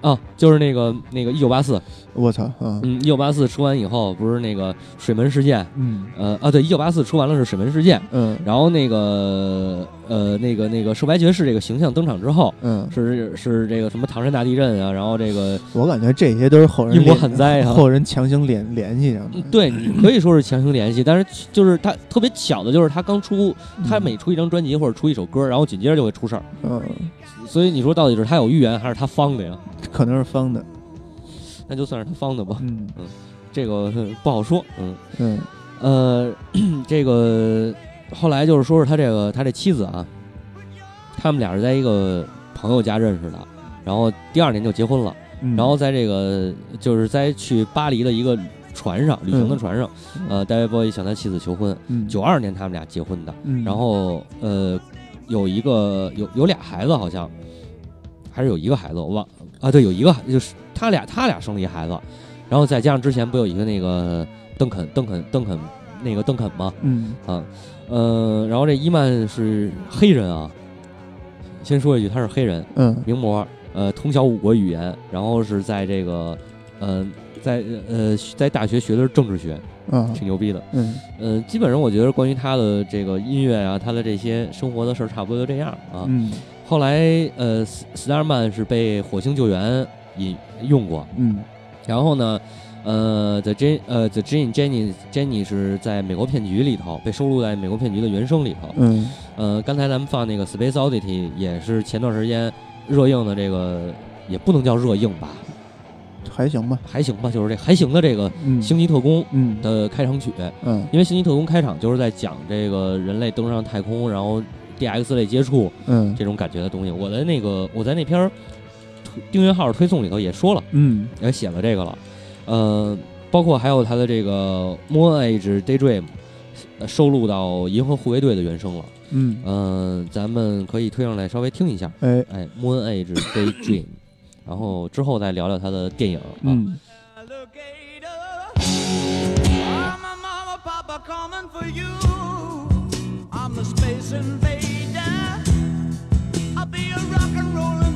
啊，就是那个那个一九八四，我操啊，嗯，一九八四出完以后，不是那个水门事件，嗯。呃啊，对，一九八四出完了是水门事件，嗯。然后那个呃那个那个瘦白爵士这个形象登场之后，嗯，是是这个什么唐山大地震啊，然后这个我感觉这些都是后人一国联旱灾啊 后人强行联联系上。对你可以说是强行联系，但是就是他特别巧的就是他刚出，他嗯。每出一张专辑或者出一首歌，然后紧接着就会出事儿，嗯，所以你说到底是他有预言还是他方的呀？可能是方的。那就算是他方的吧，嗯。这个不好说，嗯。嗯呃，这个后来就是说是他这个他这妻子啊，他们俩是在一个朋友家认识的，然后第二年就结婚了，嗯，然后在这个就是在去巴黎的一个船上旅行的船上，呃，戴维波伊向他妻子求婚，嗯。九二年他们俩结婚的，嗯，然后呃有一个有有俩孩子好像，还是有一个孩子我忘啊，对，有一个孩就是他俩他俩生了一孩子，然后再加上之前不有一个那个邓肯邓肯邓肯那个邓肯吗？嗯。啊，呃，然后这伊曼是黑人啊，先说一句，他是黑人嗯。名模，呃，通晓五国语言，然后是在这个呃在呃在大学学的是政治学，啊挺牛逼的。嗯呃，基本上我觉得关于他的这个音乐啊，他的这些生活的事儿，差不多就这样啊。嗯后来呃，斯斯达尔曼是被火星救援引用过，嗯然后呢，呃，The Jen 呃 The Jane Jenny Jenny 是在美国骗局里头被收录在美国骗局的原声里头。嗯呃，刚才咱们放那个 Space Oddity 也是前段时间热映的这个，也不能叫热映吧，还行吧。还行吧，就是这还行的这个嗯《星际特工》嗯的开场曲。嗯因为《星际特工》开场就是在讲这个人类登上太空，然后 DX 类接触嗯这种感觉的东西。我的那个我在那篇订阅号推送里头也说了，嗯也写了这个了。呃，包括还有他的这个《Moon Age Daydream》呃收录到《银河护卫队》的原声了。嗯嗯、咱们可以推上来稍微听一下。哎哎，《Moon Age Daydream》，然后之后再聊聊他的电影啊。嗯 alligator. I'm a mama, papa coming for you. I'm the space invader. I'll be a rock and rollin'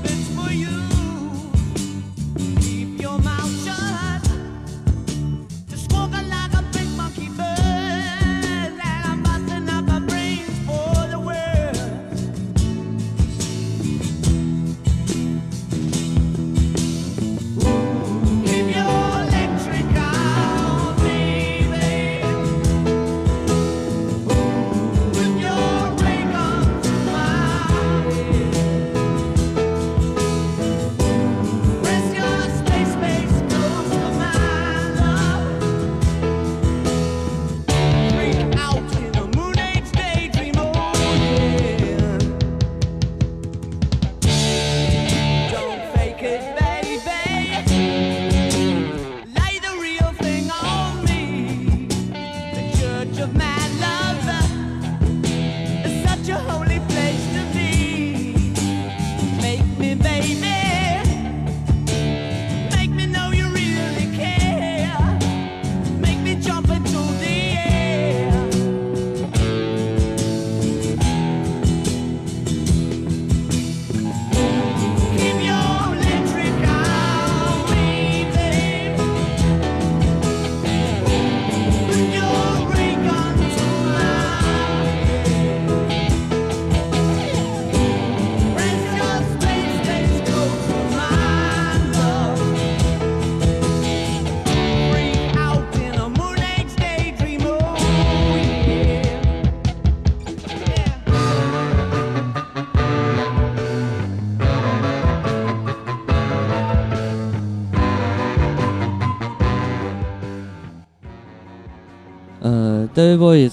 ，David Bowie，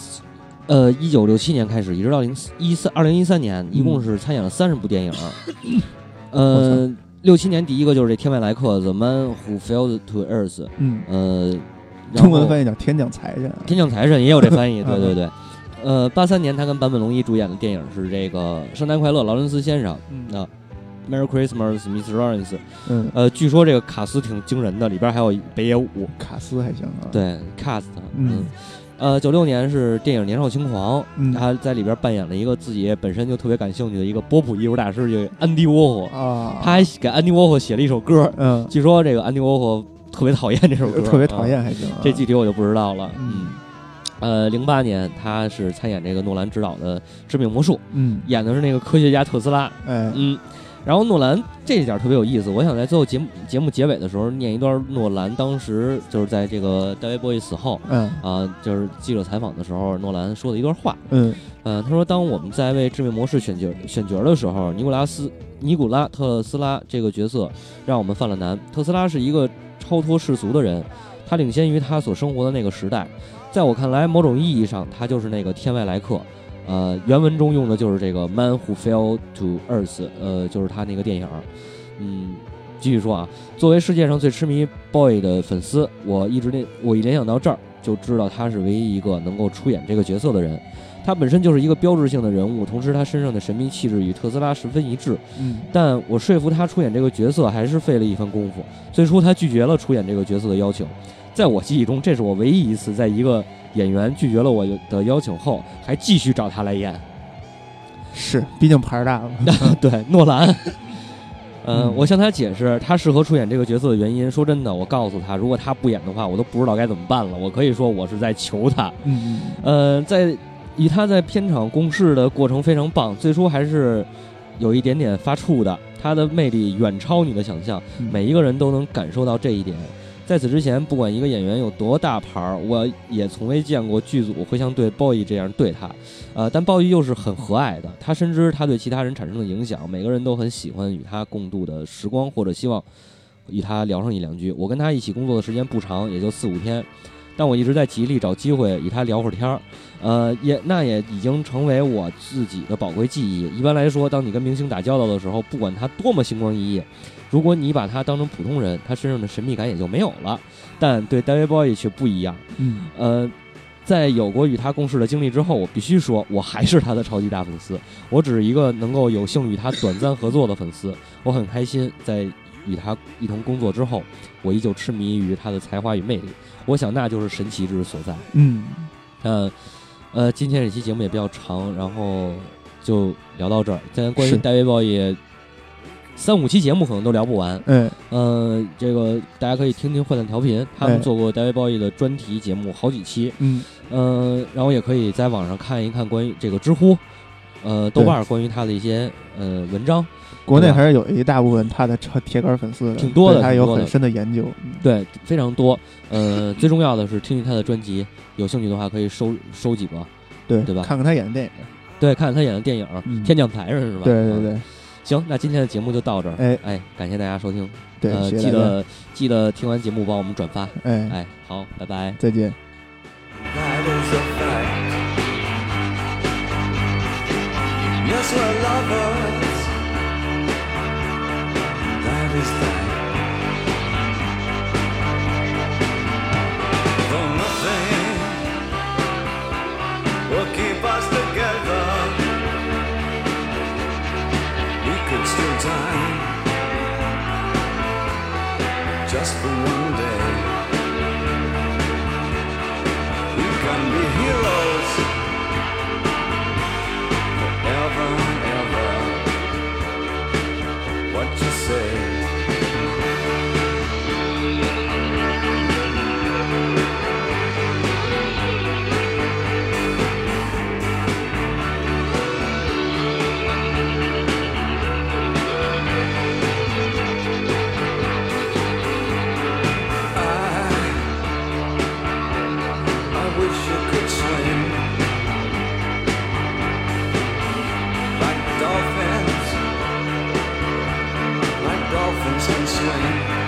呃，一九六七年开始，一直到零一三二零一三年，一共是参演了三十部电影。呃，六七年第一个就是这《天外来客》（The Man Who Fell to Earth），嗯，呃，中文翻译叫天降财神啊。天降财神也有这翻译，对嗯对对。呃，八三年他跟坂本龙一主演的电影是这个《圣诞快乐，劳伦斯先生》。嗯那 Merry Christmas, Mr. Lawrence。嗯，呃，据说这个卡斯挺惊人的，里边还有北野武。卡斯还行啊。，对，cast，嗯嗯，呃，九六年是电影《年少轻狂》，嗯他在里边扮演了一个自己本身就特别感兴趣的一个波普艺术大师，就安迪沃霍。啊，他还给安迪沃霍写了一首歌，嗯，据说这个安迪沃霍特别讨厌这首歌，特别讨啊厌还行啊。这具体我就不知道了。嗯，呃，零八年他是参演这个诺兰执导的《致命魔术》，嗯，演的是那个科学家特斯拉。哎，嗯，然后诺兰这一点特别有意思，我想在最后节目节目结尾的时候念一段诺兰当时就是在这个大卫波伊死后嗯啊、就是记者采访的时候，诺兰说的一段话。嗯嗯、他说：“当我们在为致命模式选角选角的时候，尼古拉斯尼古拉特斯拉这个角色让我们犯了难。特斯拉是一个超脱世俗的人，他领先于他所生活的那个时代。在我看来，某种意义上，他就是那个天外来客。呃，原文中用的就是这个 “man who fell to earth”，呃，就是他那个电影。嗯，继续说啊，作为世界上最痴迷 boy 的粉丝，我一直联我一联想到这儿，就知道他是唯一一个能够出演这个角色的人。他本身就是一个标志性的人物，同时他身上的神秘气质与特斯拉十分一致。嗯但我说服他出演这个角色还是费了一番功夫。最初他拒绝了出演这个角色的要求，在我记忆中，这是我唯一一次在一个演员拒绝了我的邀请后，还继续找他来演。是，毕竟牌儿大了。对，诺兰。呃，嗯我向他解释他适合出演这个角色的原因。说真的，我告诉他，如果他不演的话，我都不知道该怎么办了。我可以说我是在求他。嗯呃，在以他在片场共事的过程非常棒，最初还是有一点点发怵的，他的魅力远超你的想象，嗯，每一个人都能感受到这一点。在此之前，不管一个演员有多大牌儿，我也从未见过剧组会像对鲍伊这样对他。呃，但鲍伊又是很和蔼的，他深知他对其他人产生的影响，每个人都很喜欢与他共度的时光，或者希望与他聊上一两句。我跟他一起工作的时间不长，也就四五天，但我一直在极力找机会与他聊会儿天儿。呃，也那也已经成为我自己的宝贵记忆。一般来说，当你跟明星打交道的时候，不管他多么星光熠熠，如果你把他当成普通人，他身上的神秘感也就没有了。但对 David Bowie 却不一样。嗯呃，在有过与他共事的经历之后，我必须说，我还是他的超级大粉丝。我只是一个能够有幸与他短暂合作的粉丝。我很开心，在与他一同工作之后，我依旧痴迷于他的才华与魅力。我想那就是神奇之所在。嗯，嗯，呃，今天这期节目也比较长，然后就聊到这儿。咱关于是戴维鲍伊，三五期节目可能都聊不完。嗯，呃、这个大家可以听听坏蛋调频，他们哎做过戴维鲍伊的专题节目好几期。嗯呃、然后也可以在网上看一看关于这个知乎，呃，豆瓣关于他的一些呃文章。国内还是有一大部分他的超铁杆粉丝的，挺多的他有很深的研究。嗯对，非常多。呃，最重要的是听听他的专辑，有兴趣的话可以收收几个，对对吧看看他演的电影。对，看看他演的电影《嗯天降财神》是吧？嗯对对对行，那今天的节目就到这儿。哎哎，感谢大家收听。对，呃，谢谢。记得记得听完节目帮我们转发。哎，哎，好，拜拜。再见。Yes, we're lovers. That is that. Just for one day. We can be heroes forever and ever. What you say? Like dolphins can